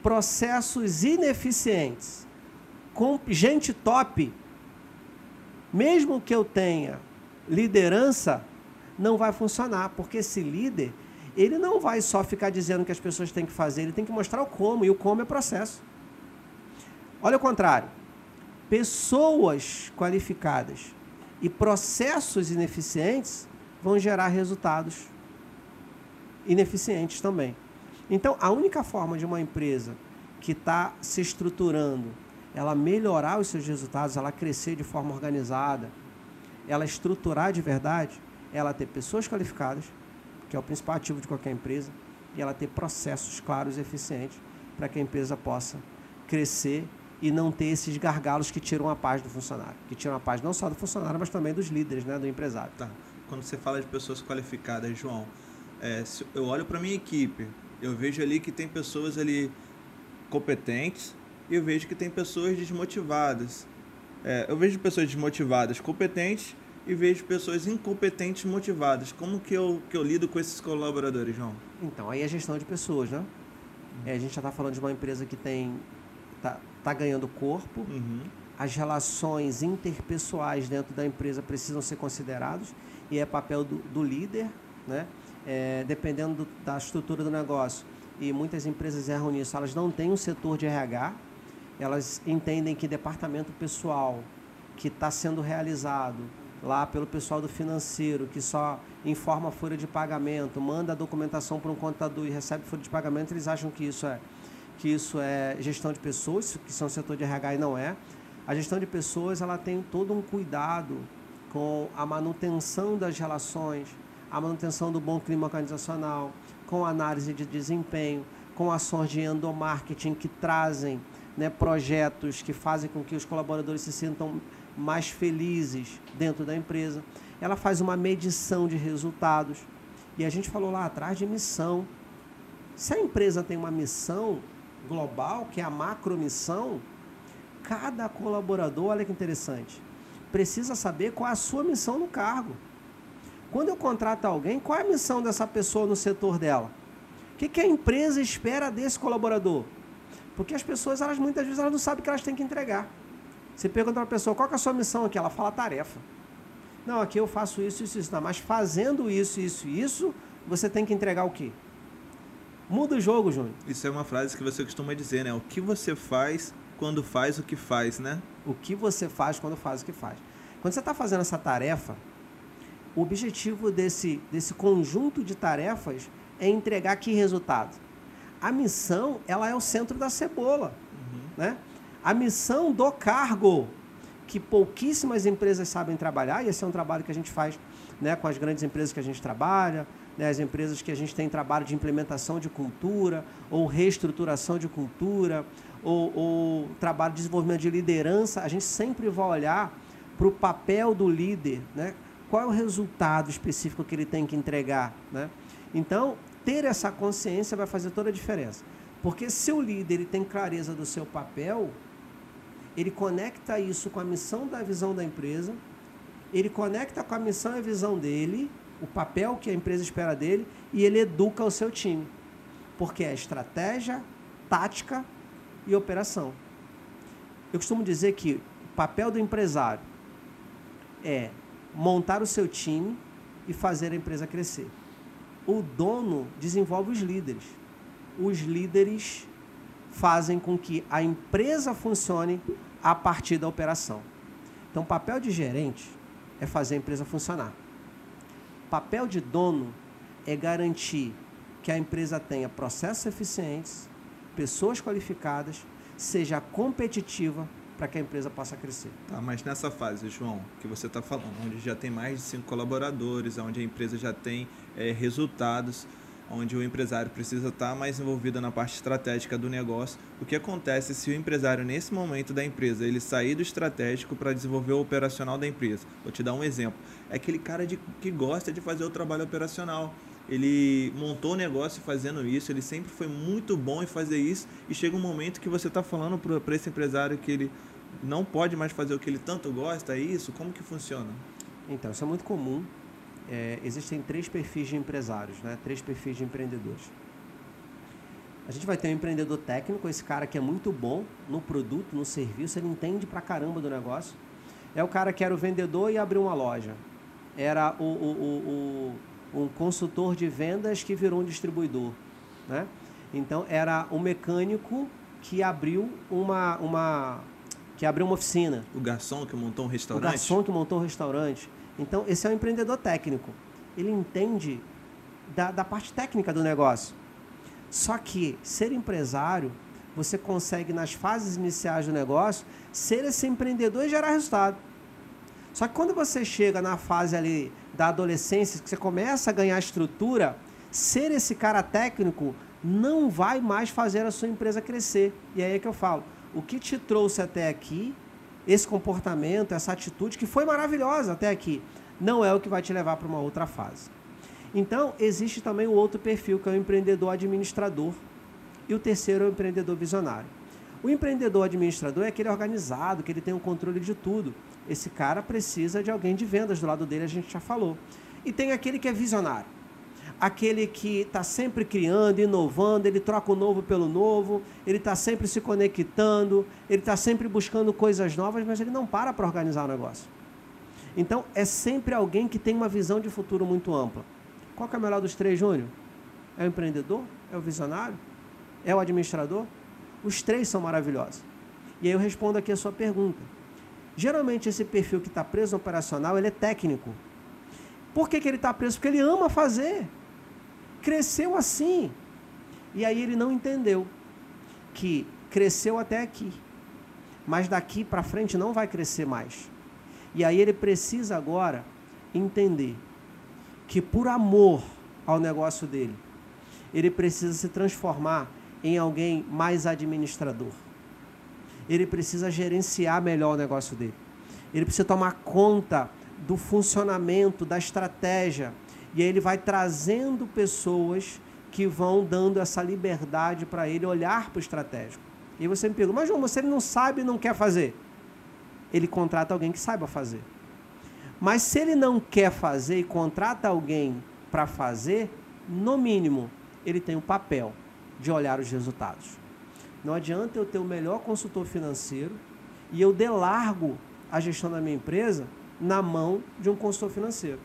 Processos ineficientes com gente top, mesmo que eu tenha liderança, não vai funcionar, porque esse líder, ele não vai só ficar dizendo que as pessoas têm que fazer, ele tem que mostrar o como, e o como é processo. Olha o contrário. Pessoas qualificadas e processos ineficientes vão gerar resultados ineficientes também. Então, a única forma de uma empresa que está se estruturando, ela melhorar os seus resultados, ela crescer de forma organizada, ela estruturar de verdade, ela ter pessoas qualificadas, que é o principal ativo de qualquer empresa, e ela ter processos claros e eficientes para que a empresa possa crescer e não ter esses gargalos que tiram a paz do funcionário, que tiram a paz não só do funcionário, mas também dos líderes, né, do empresário. Tá. Quando você fala de pessoas qualificadas, João, é, eu olho para minha equipe, eu vejo ali que tem pessoas ali competentes e eu vejo que tem pessoas desmotivadas. É, eu vejo pessoas desmotivadas competentes e vejo pessoas incompetentes motivadas. Como que eu, que eu lido com esses colaboradores, João? Então, aí é gestão de pessoas, né? É, a gente já está falando de uma empresa que tem tá, tá ganhando corpo. Uhum. As relações interpessoais dentro da empresa precisam ser consideradas e é papel do, do líder, né? É, dependendo do, da estrutura do negócio, e muitas empresas erram nisso, elas não têm um setor de RH, elas entendem que departamento pessoal que está sendo realizado lá pelo pessoal do financeiro, que só informa a folha de pagamento, manda a documentação para um contador e recebe folha de pagamento, eles acham que isso é que isso é gestão de pessoas, que são setor de RH e não é. A gestão de pessoas ela tem todo um cuidado com a manutenção das relações, a manutenção do bom clima organizacional, com análise de desempenho, com ações de endomarketing que trazem né, projetos que fazem com que os colaboradores se sintam mais felizes dentro da empresa. Ela faz uma medição de resultados. E a gente falou lá atrás de missão. Se a empresa tem uma missão global, que é a macromissão, cada colaborador, olha que interessante, precisa saber qual é a sua missão no cargo. Quando eu contrato alguém, qual é a missão dessa pessoa no setor dela? O que, que a empresa espera desse colaborador? Porque as pessoas, elas muitas vezes, elas não sabem o que elas têm que entregar. Você pergunta para uma pessoa, qual é a sua missão aqui? Ela fala tarefa. Não, aqui eu faço isso, isso, isso. Não, mas fazendo isso, isso e isso, você tem que entregar o quê? Muda o jogo, Júnior. Isso é uma frase que você costuma dizer, né? O que você faz quando faz o que faz, né? O que você faz quando faz o que faz. Quando você está fazendo essa tarefa, o objetivo desse, desse conjunto de tarefas é entregar que resultado? A missão, ela é o centro da cebola. Uhum. Né? A missão do cargo, que pouquíssimas empresas sabem trabalhar, e esse é um trabalho que a gente faz né, com as grandes empresas que a gente trabalha, né, as empresas que a gente tem trabalho de implementação de cultura, ou reestruturação de cultura, ou, ou trabalho de desenvolvimento de liderança, a gente sempre vai olhar para o papel do líder, né? Qual é o resultado específico que ele tem que entregar. Né? Então, ter essa consciência vai fazer toda a diferença. Porque se o líder ele tem clareza do seu papel, ele conecta isso com a missão da visão da empresa, ele conecta com a missão e a visão dele, o papel que a empresa espera dele, e ele educa o seu time. Porque é estratégia, tática e operação. Eu costumo dizer que o papel do empresário é montar o seu time e fazer a empresa crescer. O dono desenvolve os líderes. Os líderes fazem com que a empresa funcione a partir da operação. Então, papel de gerente é fazer a empresa funcionar. Papel de dono é garantir que a empresa tenha processos eficientes, pessoas qualificadas, seja competitiva para que a empresa possa crescer. Tá, mas nessa fase, João, que você está falando, onde já tem mais de cinco colaboradores, onde a empresa já tem é, resultados, onde o empresário precisa estar tá mais envolvido na parte estratégica do negócio. O que acontece se o empresário, nesse momento da empresa, ele sair do estratégico para desenvolver o operacional da empresa? Vou te dar um exemplo. É aquele cara de, que gosta de fazer o trabalho operacional ele montou o negócio fazendo isso, ele sempre foi muito bom em fazer isso, e chega um momento que você está falando para esse empresário que ele não pode mais fazer o que ele tanto gosta, é isso? Como que funciona? Então, isso é muito comum. É, existem três perfis de empresários, né? três perfis de empreendedores. A gente vai ter um empreendedor técnico, esse cara que é muito bom no produto, no serviço, ele entende pra caramba do negócio. É o cara que era o vendedor e abriu uma loja. Era o, o, o, um consultor de vendas que virou um distribuidor. Né? Então, era um mecânico que abriu uma, uma, que abriu uma oficina. O garçom que montou um restaurante? O garçom que montou um restaurante. Então, esse é um empreendedor técnico. Ele entende da, da parte técnica do negócio. Só que ser empresário, você consegue, nas fases iniciais do negócio, ser esse empreendedor e gerar resultado. Só que quando você chega na fase ali da adolescência, que você começa a ganhar estrutura, ser esse cara técnico não vai mais fazer a sua empresa crescer. E aí é que eu falo, o que te trouxe até aqui, esse comportamento, essa atitude que foi maravilhosa até aqui, não é o que vai te levar para uma outra fase. Então, existe também o outro perfil, que é o empreendedor administrador. E o terceiro é o empreendedor visionário. O empreendedor administrador é aquele organizado, que ele tem o controle de tudo. Esse cara precisa de alguém de vendas do lado dele, a gente já falou. E tem aquele que é visionário. Aquele que está sempre criando, inovando, ele troca o novo pelo novo, ele está sempre se conectando, ele está sempre buscando coisas novas, mas ele não para para organizar o negócio. Então, é sempre alguém que tem uma visão de futuro muito ampla. Qual é o melhor dos três, Júnior? É o empreendedor? É o visionário? É o administrador? Os três são maravilhosos. E aí eu respondo aqui a sua pergunta. Geralmente esse perfil que está preso no operacional, ele é técnico. Por que, que ele está preso? Porque ele ama fazer. Cresceu assim. E aí ele não entendeu que cresceu até aqui. Mas daqui para frente não vai crescer mais. E aí ele precisa agora entender que por amor ao negócio dele, ele precisa se transformar em alguém mais administrador. Ele precisa gerenciar melhor o negócio dele. Ele precisa tomar conta do funcionamento, da estratégia. E aí ele vai trazendo pessoas que vão dando essa liberdade para ele olhar para o estratégico. E você me pergunta, mas João, ele não sabe e não quer fazer, ele contrata alguém que saiba fazer. Mas se ele não quer fazer e contrata alguém para fazer, no mínimo, ele tem o papel de olhar os resultados. Não adianta eu ter o melhor consultor financeiro e eu delargo a gestão da minha empresa na mão de um consultor financeiro.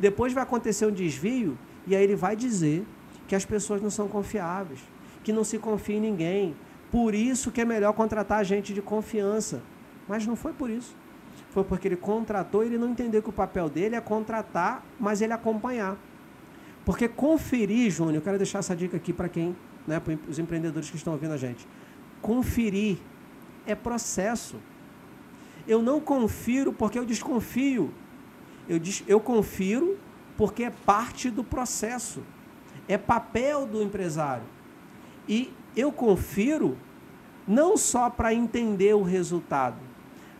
Depois vai acontecer um desvio e aí ele vai dizer que as pessoas não são confiáveis, que não se confia em ninguém. Por isso que é melhor contratar gente de confiança. Mas não foi por isso. Foi porque ele contratou e ele não entendeu que o papel dele é contratar, mas ele acompanhar. Porque conferir, Júnior, eu quero deixar essa dica aqui para quem, né, para os empreendedores que estão ouvindo a gente. Conferir é processo. Eu não confiro porque eu desconfio. Eu, eu confiro porque é parte do processo. É papel do empresário. E eu confiro não só para entender o resultado,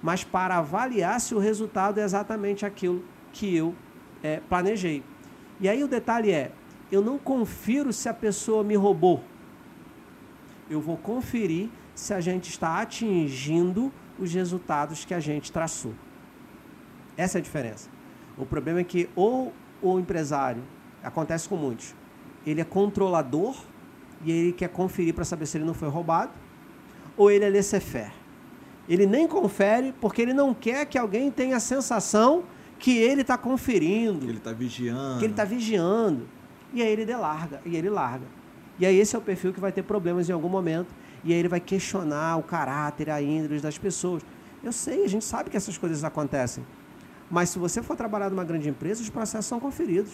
mas para avaliar se o resultado é exatamente aquilo que eu é, planejei. E aí o detalhe é: eu não confiro se a pessoa me roubou. Eu vou conferir se a gente está atingindo os resultados que a gente traçou. Essa é a diferença. O problema é que ou o empresário, acontece com muitos, ele é controlador e ele quer conferir para saber se ele não foi roubado, ou ele é laissez-faire. Ele nem confere porque ele não quer que alguém tenha a sensação que ele está conferindo. Que ele está vigiando. Que ele está vigiando. E aí ele delarga, e ele larga. E aí esse é o perfil que vai ter problemas em algum momento. E aí ele vai questionar o caráter, a índole das pessoas. Eu sei, a gente sabe que essas coisas acontecem. Mas se você for trabalhar numa grande empresa, os processos são conferidos.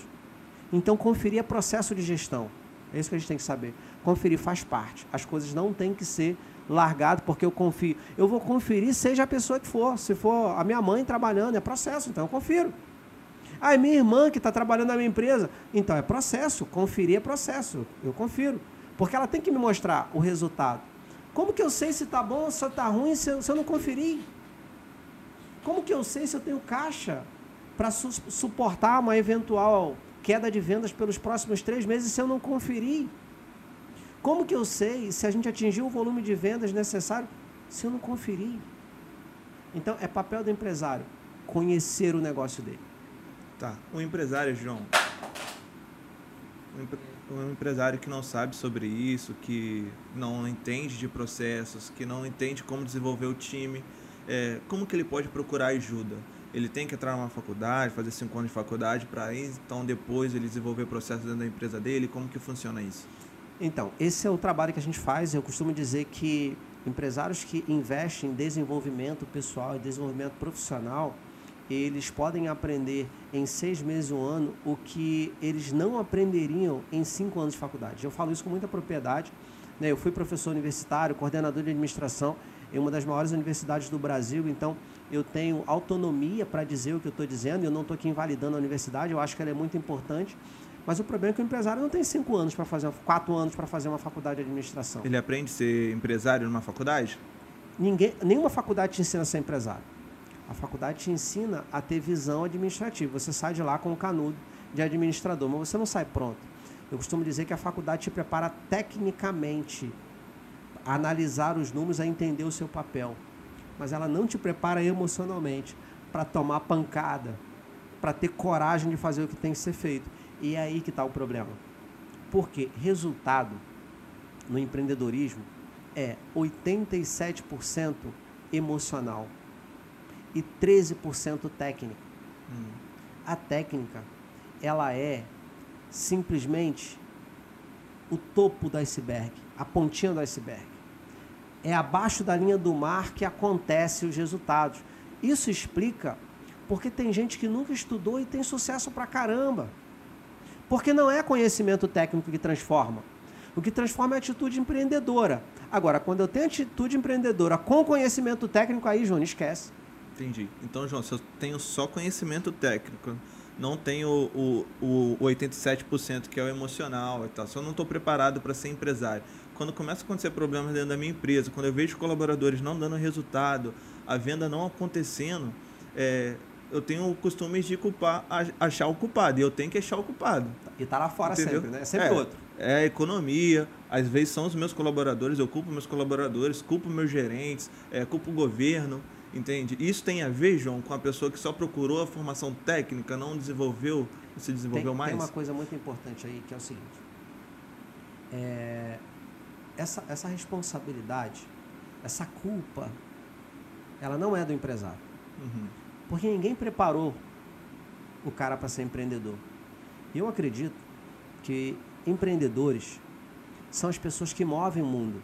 Então, conferir é processo de gestão. É isso que a gente tem que saber. Conferir faz parte. As coisas não têm que ser largado porque eu confio. Eu vou conferir, seja a pessoa que for. Se for a minha mãe trabalhando, é processo, então eu confiro. Ah, é minha irmã que está trabalhando na minha empresa. Então é processo. Conferir é processo. Eu confiro. Porque ela tem que me mostrar o resultado. Como que eu sei se está bom se está ruim se eu, se eu, não conferir? Como que eu sei se eu tenho caixa para su suportar uma eventual queda de vendas pelos próximos três meses se eu não conferir? Como que eu sei se a gente atingiu o volume de vendas necessário se eu não conferir? Então, é papel do empresário conhecer o negócio dele. Tá. O empresário, João. Um empresário que não sabe sobre isso, que não entende de processos, que não entende como desenvolver o time, é, como que ele pode procurar ajuda? Ele tem que entrar numa faculdade, fazer cinco anos de faculdade para então depois ele desenvolver processos dentro da empresa dele. Como que funciona isso? Então, esse é o trabalho que a gente faz. Eu costumo dizer que empresários que investem em desenvolvimento pessoal e desenvolvimento profissional, eles podem aprender em seis meses, um ano, o que eles não aprenderiam em cinco anos de faculdade. Eu falo isso com muita propriedade. Né? Eu fui professor universitário, coordenador de administração em uma das maiores universidades do Brasil, então eu tenho autonomia para dizer o que eu estou dizendo. Eu não estou aqui invalidando a universidade, eu acho que ela é muito importante mas o problema é que o empresário não tem cinco anos para fazer, quatro anos para fazer uma faculdade de administração. Ele aprende a ser empresário numa faculdade? Ninguém, nenhuma faculdade te ensina a ser empresário. A faculdade te ensina a ter visão administrativa. Você sai de lá com o canudo de administrador, mas você não sai pronto. Eu costumo dizer que a faculdade te prepara tecnicamente a analisar os números, a entender o seu papel. Mas ela não te prepara emocionalmente para tomar pancada, para ter coragem de fazer o que tem que ser feito. E é aí que está o problema. Porque resultado no empreendedorismo é 87% emocional e 13% técnico. Hum. A técnica, ela é simplesmente o topo do iceberg, a pontinha do iceberg. É abaixo da linha do mar que acontecem os resultados. Isso explica porque tem gente que nunca estudou e tem sucesso pra caramba. Porque não é conhecimento técnico que transforma. O que transforma é atitude empreendedora. Agora, quando eu tenho atitude empreendedora com conhecimento técnico, aí, João, esquece. Entendi. Então, João, se eu tenho só conhecimento técnico, não tenho o, o, o 87% que é o emocional e tal, se eu não estou preparado para ser empresário, quando começa a acontecer problemas dentro da minha empresa, quando eu vejo colaboradores não dando resultado, a venda não acontecendo, é, eu tenho o costume de culpar, achar o culpado. E eu tenho que achar o culpado. E tá lá fora Entendeu? sempre, né? É sempre é, outro. É a economia, às vezes são os meus colaboradores, eu culpo meus colaboradores, culpo meus gerentes, é, culpo o governo, entende? Isso tem a ver, João, com a pessoa que só procurou a formação técnica, não desenvolveu, se desenvolveu tem, mais? Tem uma coisa muito importante aí, que é o seguinte. É, essa, essa responsabilidade, essa culpa, ela não é do empresário. Uhum. Porque ninguém preparou o cara para ser empreendedor. Eu acredito que empreendedores são as pessoas que movem o mundo.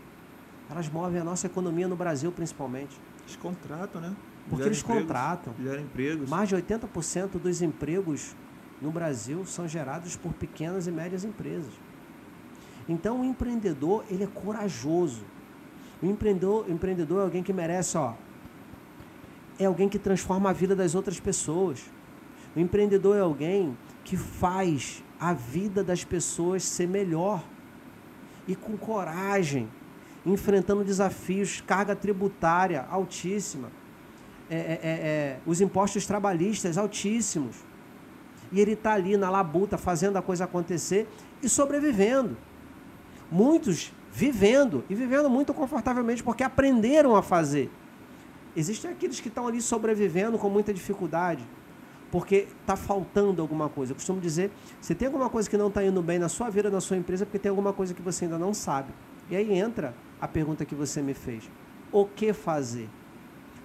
Elas movem a nossa economia no Brasil, principalmente. Eles contratam, né? Porque eles empregos, contratam. Geram empregos. Mais de 80% dos empregos no Brasil são gerados por pequenas e médias empresas. Então, o empreendedor, ele é corajoso. O empreendedor, o empreendedor é alguém que merece, ó, é alguém que transforma a vida das outras pessoas. O empreendedor é alguém que faz a vida das pessoas ser melhor e com coragem, enfrentando desafios, carga tributária altíssima, é, é, é, é os impostos trabalhistas altíssimos. E ele está ali na labuta, fazendo a coisa acontecer e sobrevivendo. Muitos vivendo e vivendo muito confortavelmente porque aprenderam a fazer. Existem aqueles que estão ali sobrevivendo com muita dificuldade, porque está faltando alguma coisa. Eu costumo dizer, se tem alguma coisa que não está indo bem na sua vida, na sua empresa, é porque tem alguma coisa que você ainda não sabe. E aí entra a pergunta que você me fez. O que fazer?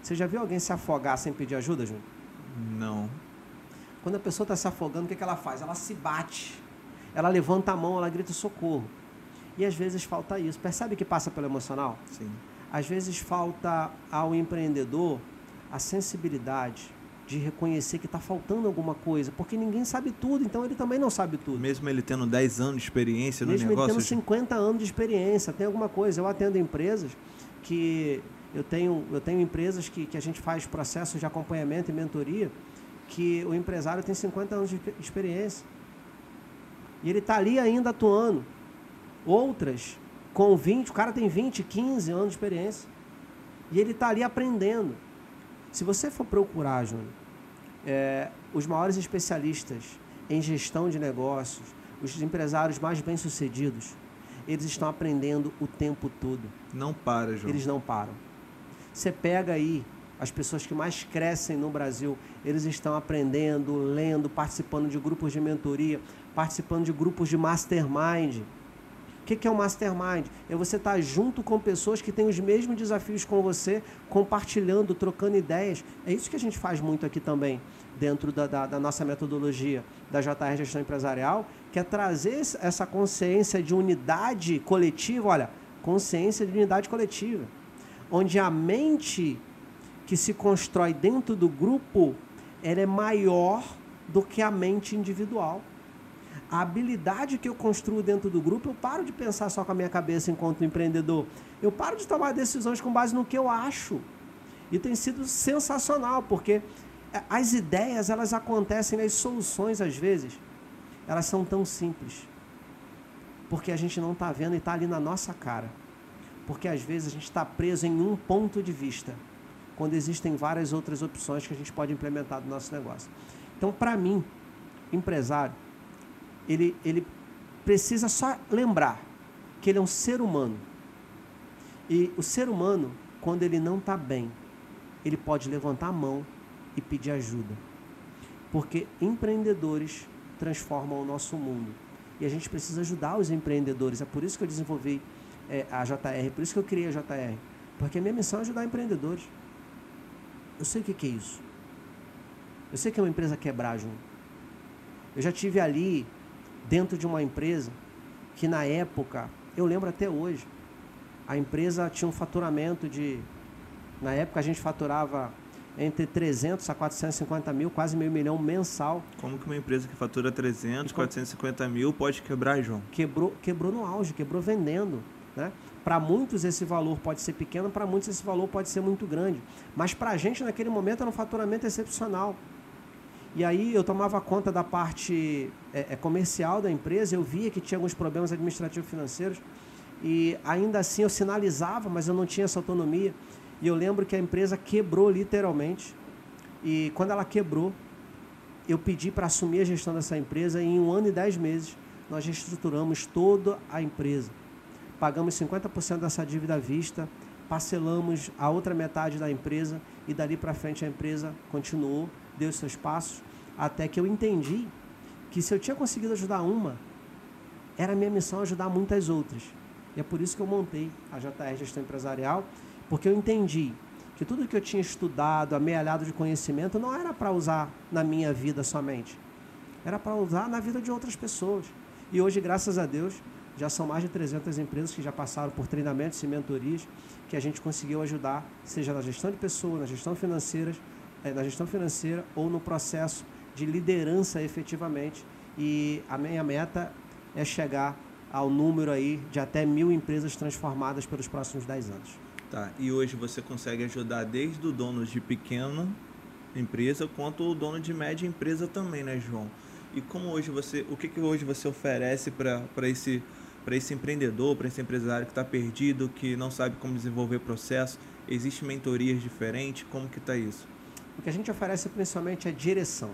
Você já viu alguém se afogar sem pedir ajuda, Júnior? Não. Quando a pessoa está se afogando, o que, que ela faz? Ela se bate. Ela levanta a mão, ela grita socorro. E às vezes falta isso. Percebe que passa pelo emocional? Sim. Às vezes falta ao empreendedor a sensibilidade de reconhecer que está faltando alguma coisa, porque ninguém sabe tudo, então ele também não sabe tudo. Mesmo ele tendo 10 anos de experiência no Mesmo negócio? Mesmo ele tendo 50 anos de experiência, tem alguma coisa. Eu atendo empresas que... Eu tenho, eu tenho empresas que, que a gente faz processos de acompanhamento e mentoria que o empresário tem 50 anos de experiência. E ele está ali ainda atuando. Outras com 20, o cara tem 20, 15 anos de experiência. E ele está ali aprendendo. Se você for procurar, Júnior, é, os maiores especialistas em gestão de negócios, os empresários mais bem-sucedidos, eles estão aprendendo o tempo todo. Não para, João. Eles não param. Você pega aí as pessoas que mais crescem no Brasil, eles estão aprendendo, lendo, participando de grupos de mentoria, participando de grupos de mastermind que, que é o mastermind? É você estar tá junto com pessoas que têm os mesmos desafios com você, compartilhando, trocando ideias. É isso que a gente faz muito aqui também, dentro da, da, da nossa metodologia da JR Gestão Empresarial, que é trazer essa consciência de unidade coletiva. Olha, consciência de unidade coletiva. Onde a mente que se constrói dentro do grupo ela é maior do que a mente individual a habilidade que eu construo dentro do grupo, eu paro de pensar só com a minha cabeça enquanto empreendedor. Eu paro de tomar decisões com base no que eu acho. E tem sido sensacional, porque é, as ideias, elas acontecem, as soluções, às vezes, elas são tão simples. Porque a gente não está vendo e está ali na nossa cara. Porque às vezes a gente está preso em um ponto de vista, quando existem várias outras opções que a gente pode implementar no nosso negócio. Então, para mim, empresário, ele, ele precisa só lembrar que ele é um ser humano. E o ser humano, quando ele não está bem, ele pode levantar a mão e pedir ajuda. Porque empreendedores transformam o nosso mundo. E a gente precisa ajudar os empreendedores. É por isso que eu desenvolvi é, a JR, por isso que eu criei a JR. Porque a minha missão é ajudar empreendedores. Eu sei o que, que é isso. Eu sei que é uma empresa quebrar, João. Eu já tive ali dentro de uma empresa que na época, eu lembro até hoje, a empresa tinha um faturamento de. Na época a gente faturava entre 300 a 450 mil, quase meio milhão mensal. Como que uma empresa que fatura 300, 450 mil pode quebrar, João? Quebrou, quebrou no auge, quebrou vendendo. Né? Para muitos esse valor pode ser pequeno, para muitos esse valor pode ser muito grande. Mas para a gente naquele momento era um faturamento excepcional. E aí eu tomava conta da parte é, é, comercial da empresa, eu via que tinha alguns problemas administrativos financeiros. E ainda assim eu sinalizava, mas eu não tinha essa autonomia. E eu lembro que a empresa quebrou literalmente. E quando ela quebrou, eu pedi para assumir a gestão dessa empresa e em um ano e dez meses nós reestruturamos toda a empresa. Pagamos 50% dessa dívida à vista, parcelamos a outra metade da empresa e dali para frente a empresa continuou, deu seus passos, até que eu entendi que se eu tinha conseguido ajudar uma, era minha missão ajudar muitas outras. E é por isso que eu montei a JR Gestão Empresarial, porque eu entendi que tudo que eu tinha estudado, amealhado de conhecimento, não era para usar na minha vida somente. Era para usar na vida de outras pessoas. E hoje, graças a Deus, já são mais de 300 empresas que já passaram por treinamentos e mentorias que a gente conseguiu ajudar, seja na gestão de pessoas, na gestão financeira, eh, na gestão financeira ou no processo de liderança efetivamente. E a minha meta é chegar ao número aí de até mil empresas transformadas pelos próximos 10 anos. Tá. E hoje você consegue ajudar desde o dono de pequena empresa quanto o dono de média empresa também, né, João? E como hoje você, o que, que hoje você oferece para esse para esse empreendedor, para esse empresário que está perdido, que não sabe como desenvolver processo? Existem mentorias diferentes? Como que está isso? O que a gente oferece principalmente é direção.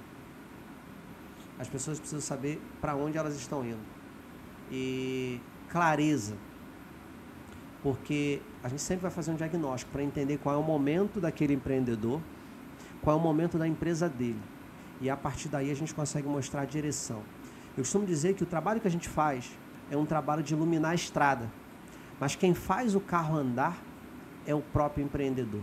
As pessoas precisam saber para onde elas estão indo. E clareza. Porque a gente sempre vai fazer um diagnóstico para entender qual é o momento daquele empreendedor, qual é o momento da empresa dele. E a partir daí a gente consegue mostrar a direção. Eu costumo dizer que o trabalho que a gente faz é um trabalho de iluminar a estrada. Mas quem faz o carro andar é o próprio empreendedor.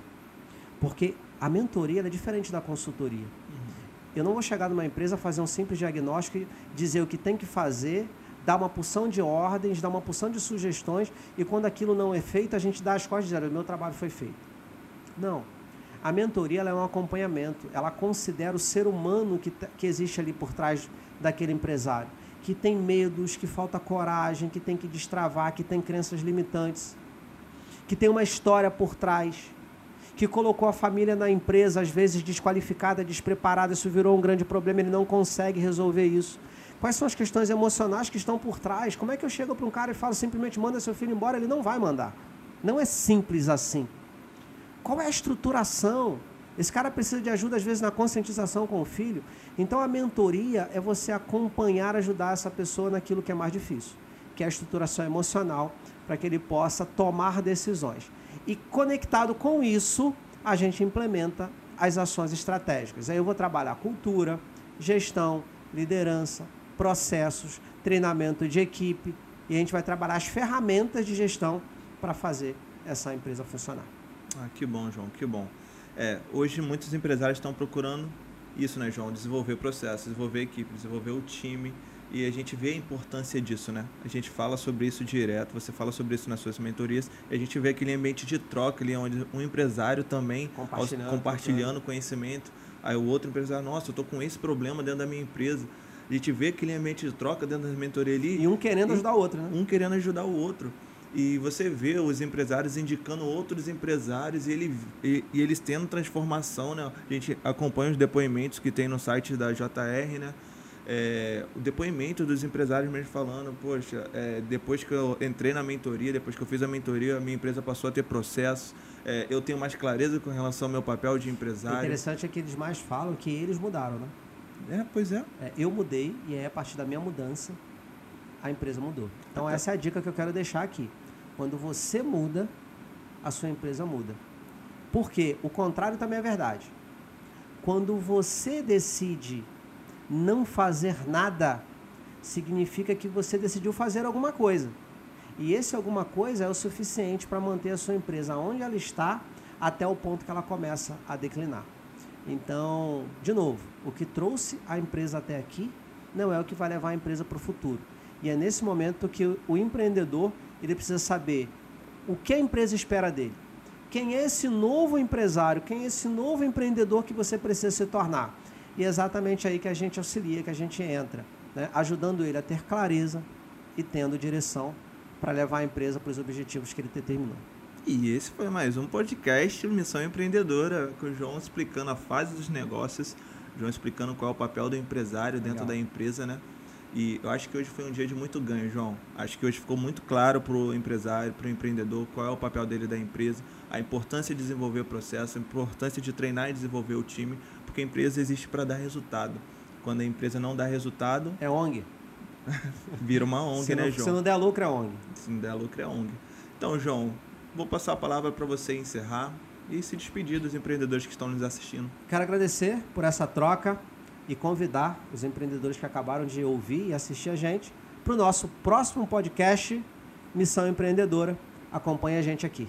Porque a mentoria é diferente da consultoria. Uhum. Eu não vou chegar numa empresa, fazer um simples diagnóstico, dizer o que tem que fazer dá uma porção de ordens, dá uma porção de sugestões e quando aquilo não é feito, a gente dá as costas e diz, o meu trabalho foi feito. Não. A mentoria é um acompanhamento, ela considera o ser humano que, que existe ali por trás daquele empresário, que tem medos, que falta coragem, que tem que destravar, que tem crenças limitantes, que tem uma história por trás, que colocou a família na empresa, às vezes desqualificada, despreparada, isso virou um grande problema, ele não consegue resolver isso Quais são as questões emocionais que estão por trás? Como é que eu chego para um cara e falo simplesmente manda seu filho embora? Ele não vai mandar. Não é simples assim. Qual é a estruturação? Esse cara precisa de ajuda, às vezes, na conscientização com o filho. Então, a mentoria é você acompanhar, ajudar essa pessoa naquilo que é mais difícil, que é a estruturação emocional, para que ele possa tomar decisões. E conectado com isso, a gente implementa as ações estratégicas. Aí eu vou trabalhar cultura, gestão, liderança, processos, treinamento de equipe e a gente vai trabalhar as ferramentas de gestão para fazer essa empresa funcionar. Ah, que bom, João, que bom. É, hoje muitos empresários estão procurando isso, né, João? Desenvolver processos, desenvolver equipe, desenvolver o time. E a gente vê a importância disso, né? A gente fala sobre isso direto, você fala sobre isso nas suas mentorias, e a gente vê aquele ambiente de troca ali, onde um empresário também compartilhando, compartilhando conhecimento. Aí o outro empresário, nossa, eu estou com esse problema dentro da minha empresa. A gente vê aquele ambiente de troca dentro da mentoria ali. E um querendo ajudar o outro, né? Um querendo ajudar o outro. E você vê os empresários indicando outros empresários e, ele, e, e, eles tendo transformação, né? A gente acompanha os depoimentos que tem no site da JR, né? É, o depoimento dos empresários mesmo falando, poxa, é, depois que eu entrei na mentoria, depois que eu fiz a mentoria, a minha empresa passou a ter processo, é, eu tenho mais clareza com relação ao meu papel de empresário. O interessante é que eles mais falam que eles mudaram, né? É, pois é. é. Eu mudei e aí a partir da minha mudança a empresa mudou. Então tá. essa é a dica que eu quero deixar aqui. Quando você muda, a sua empresa muda. Porque o contrário também é verdade. Quando você decide não fazer nada, significa que você decidiu fazer alguma coisa. E esse alguma coisa é o suficiente para manter a sua empresa onde ela está até o ponto que ela começa a declinar. Então, de novo, o que trouxe a empresa até aqui não é o que vai levar a empresa para o futuro. E é nesse momento que o empreendedor ele precisa saber o que a empresa espera dele. Quem é esse novo empresário? Quem é esse novo empreendedor que você precisa se tornar? E é exatamente aí que a gente auxilia, que a gente entra, né? ajudando ele a ter clareza e tendo direção para levar a empresa para os objetivos que ele determinou. E esse foi mais um podcast Missão Empreendedora, com o João explicando a fase dos negócios, João explicando qual é o papel do empresário Legal. dentro da empresa, né? E eu acho que hoje foi um dia de muito ganho, João. Acho que hoje ficou muito claro para o empresário, para o empreendedor, qual é o papel dele da empresa, a importância de desenvolver o processo, a importância de treinar e desenvolver o time, porque a empresa existe para dar resultado. Quando a empresa não dá resultado. É ONG. Vira uma ONG, se né, não, João? Se não der lucro, é ONG. Se não der lucro, é ONG. Então, João, vou passar a palavra para você encerrar e se despedir dos empreendedores que estão nos assistindo. Quero agradecer por essa troca e convidar os empreendedores que acabaram de ouvir e assistir a gente para o nosso próximo podcast Missão Empreendedora. Acompanhe a gente aqui.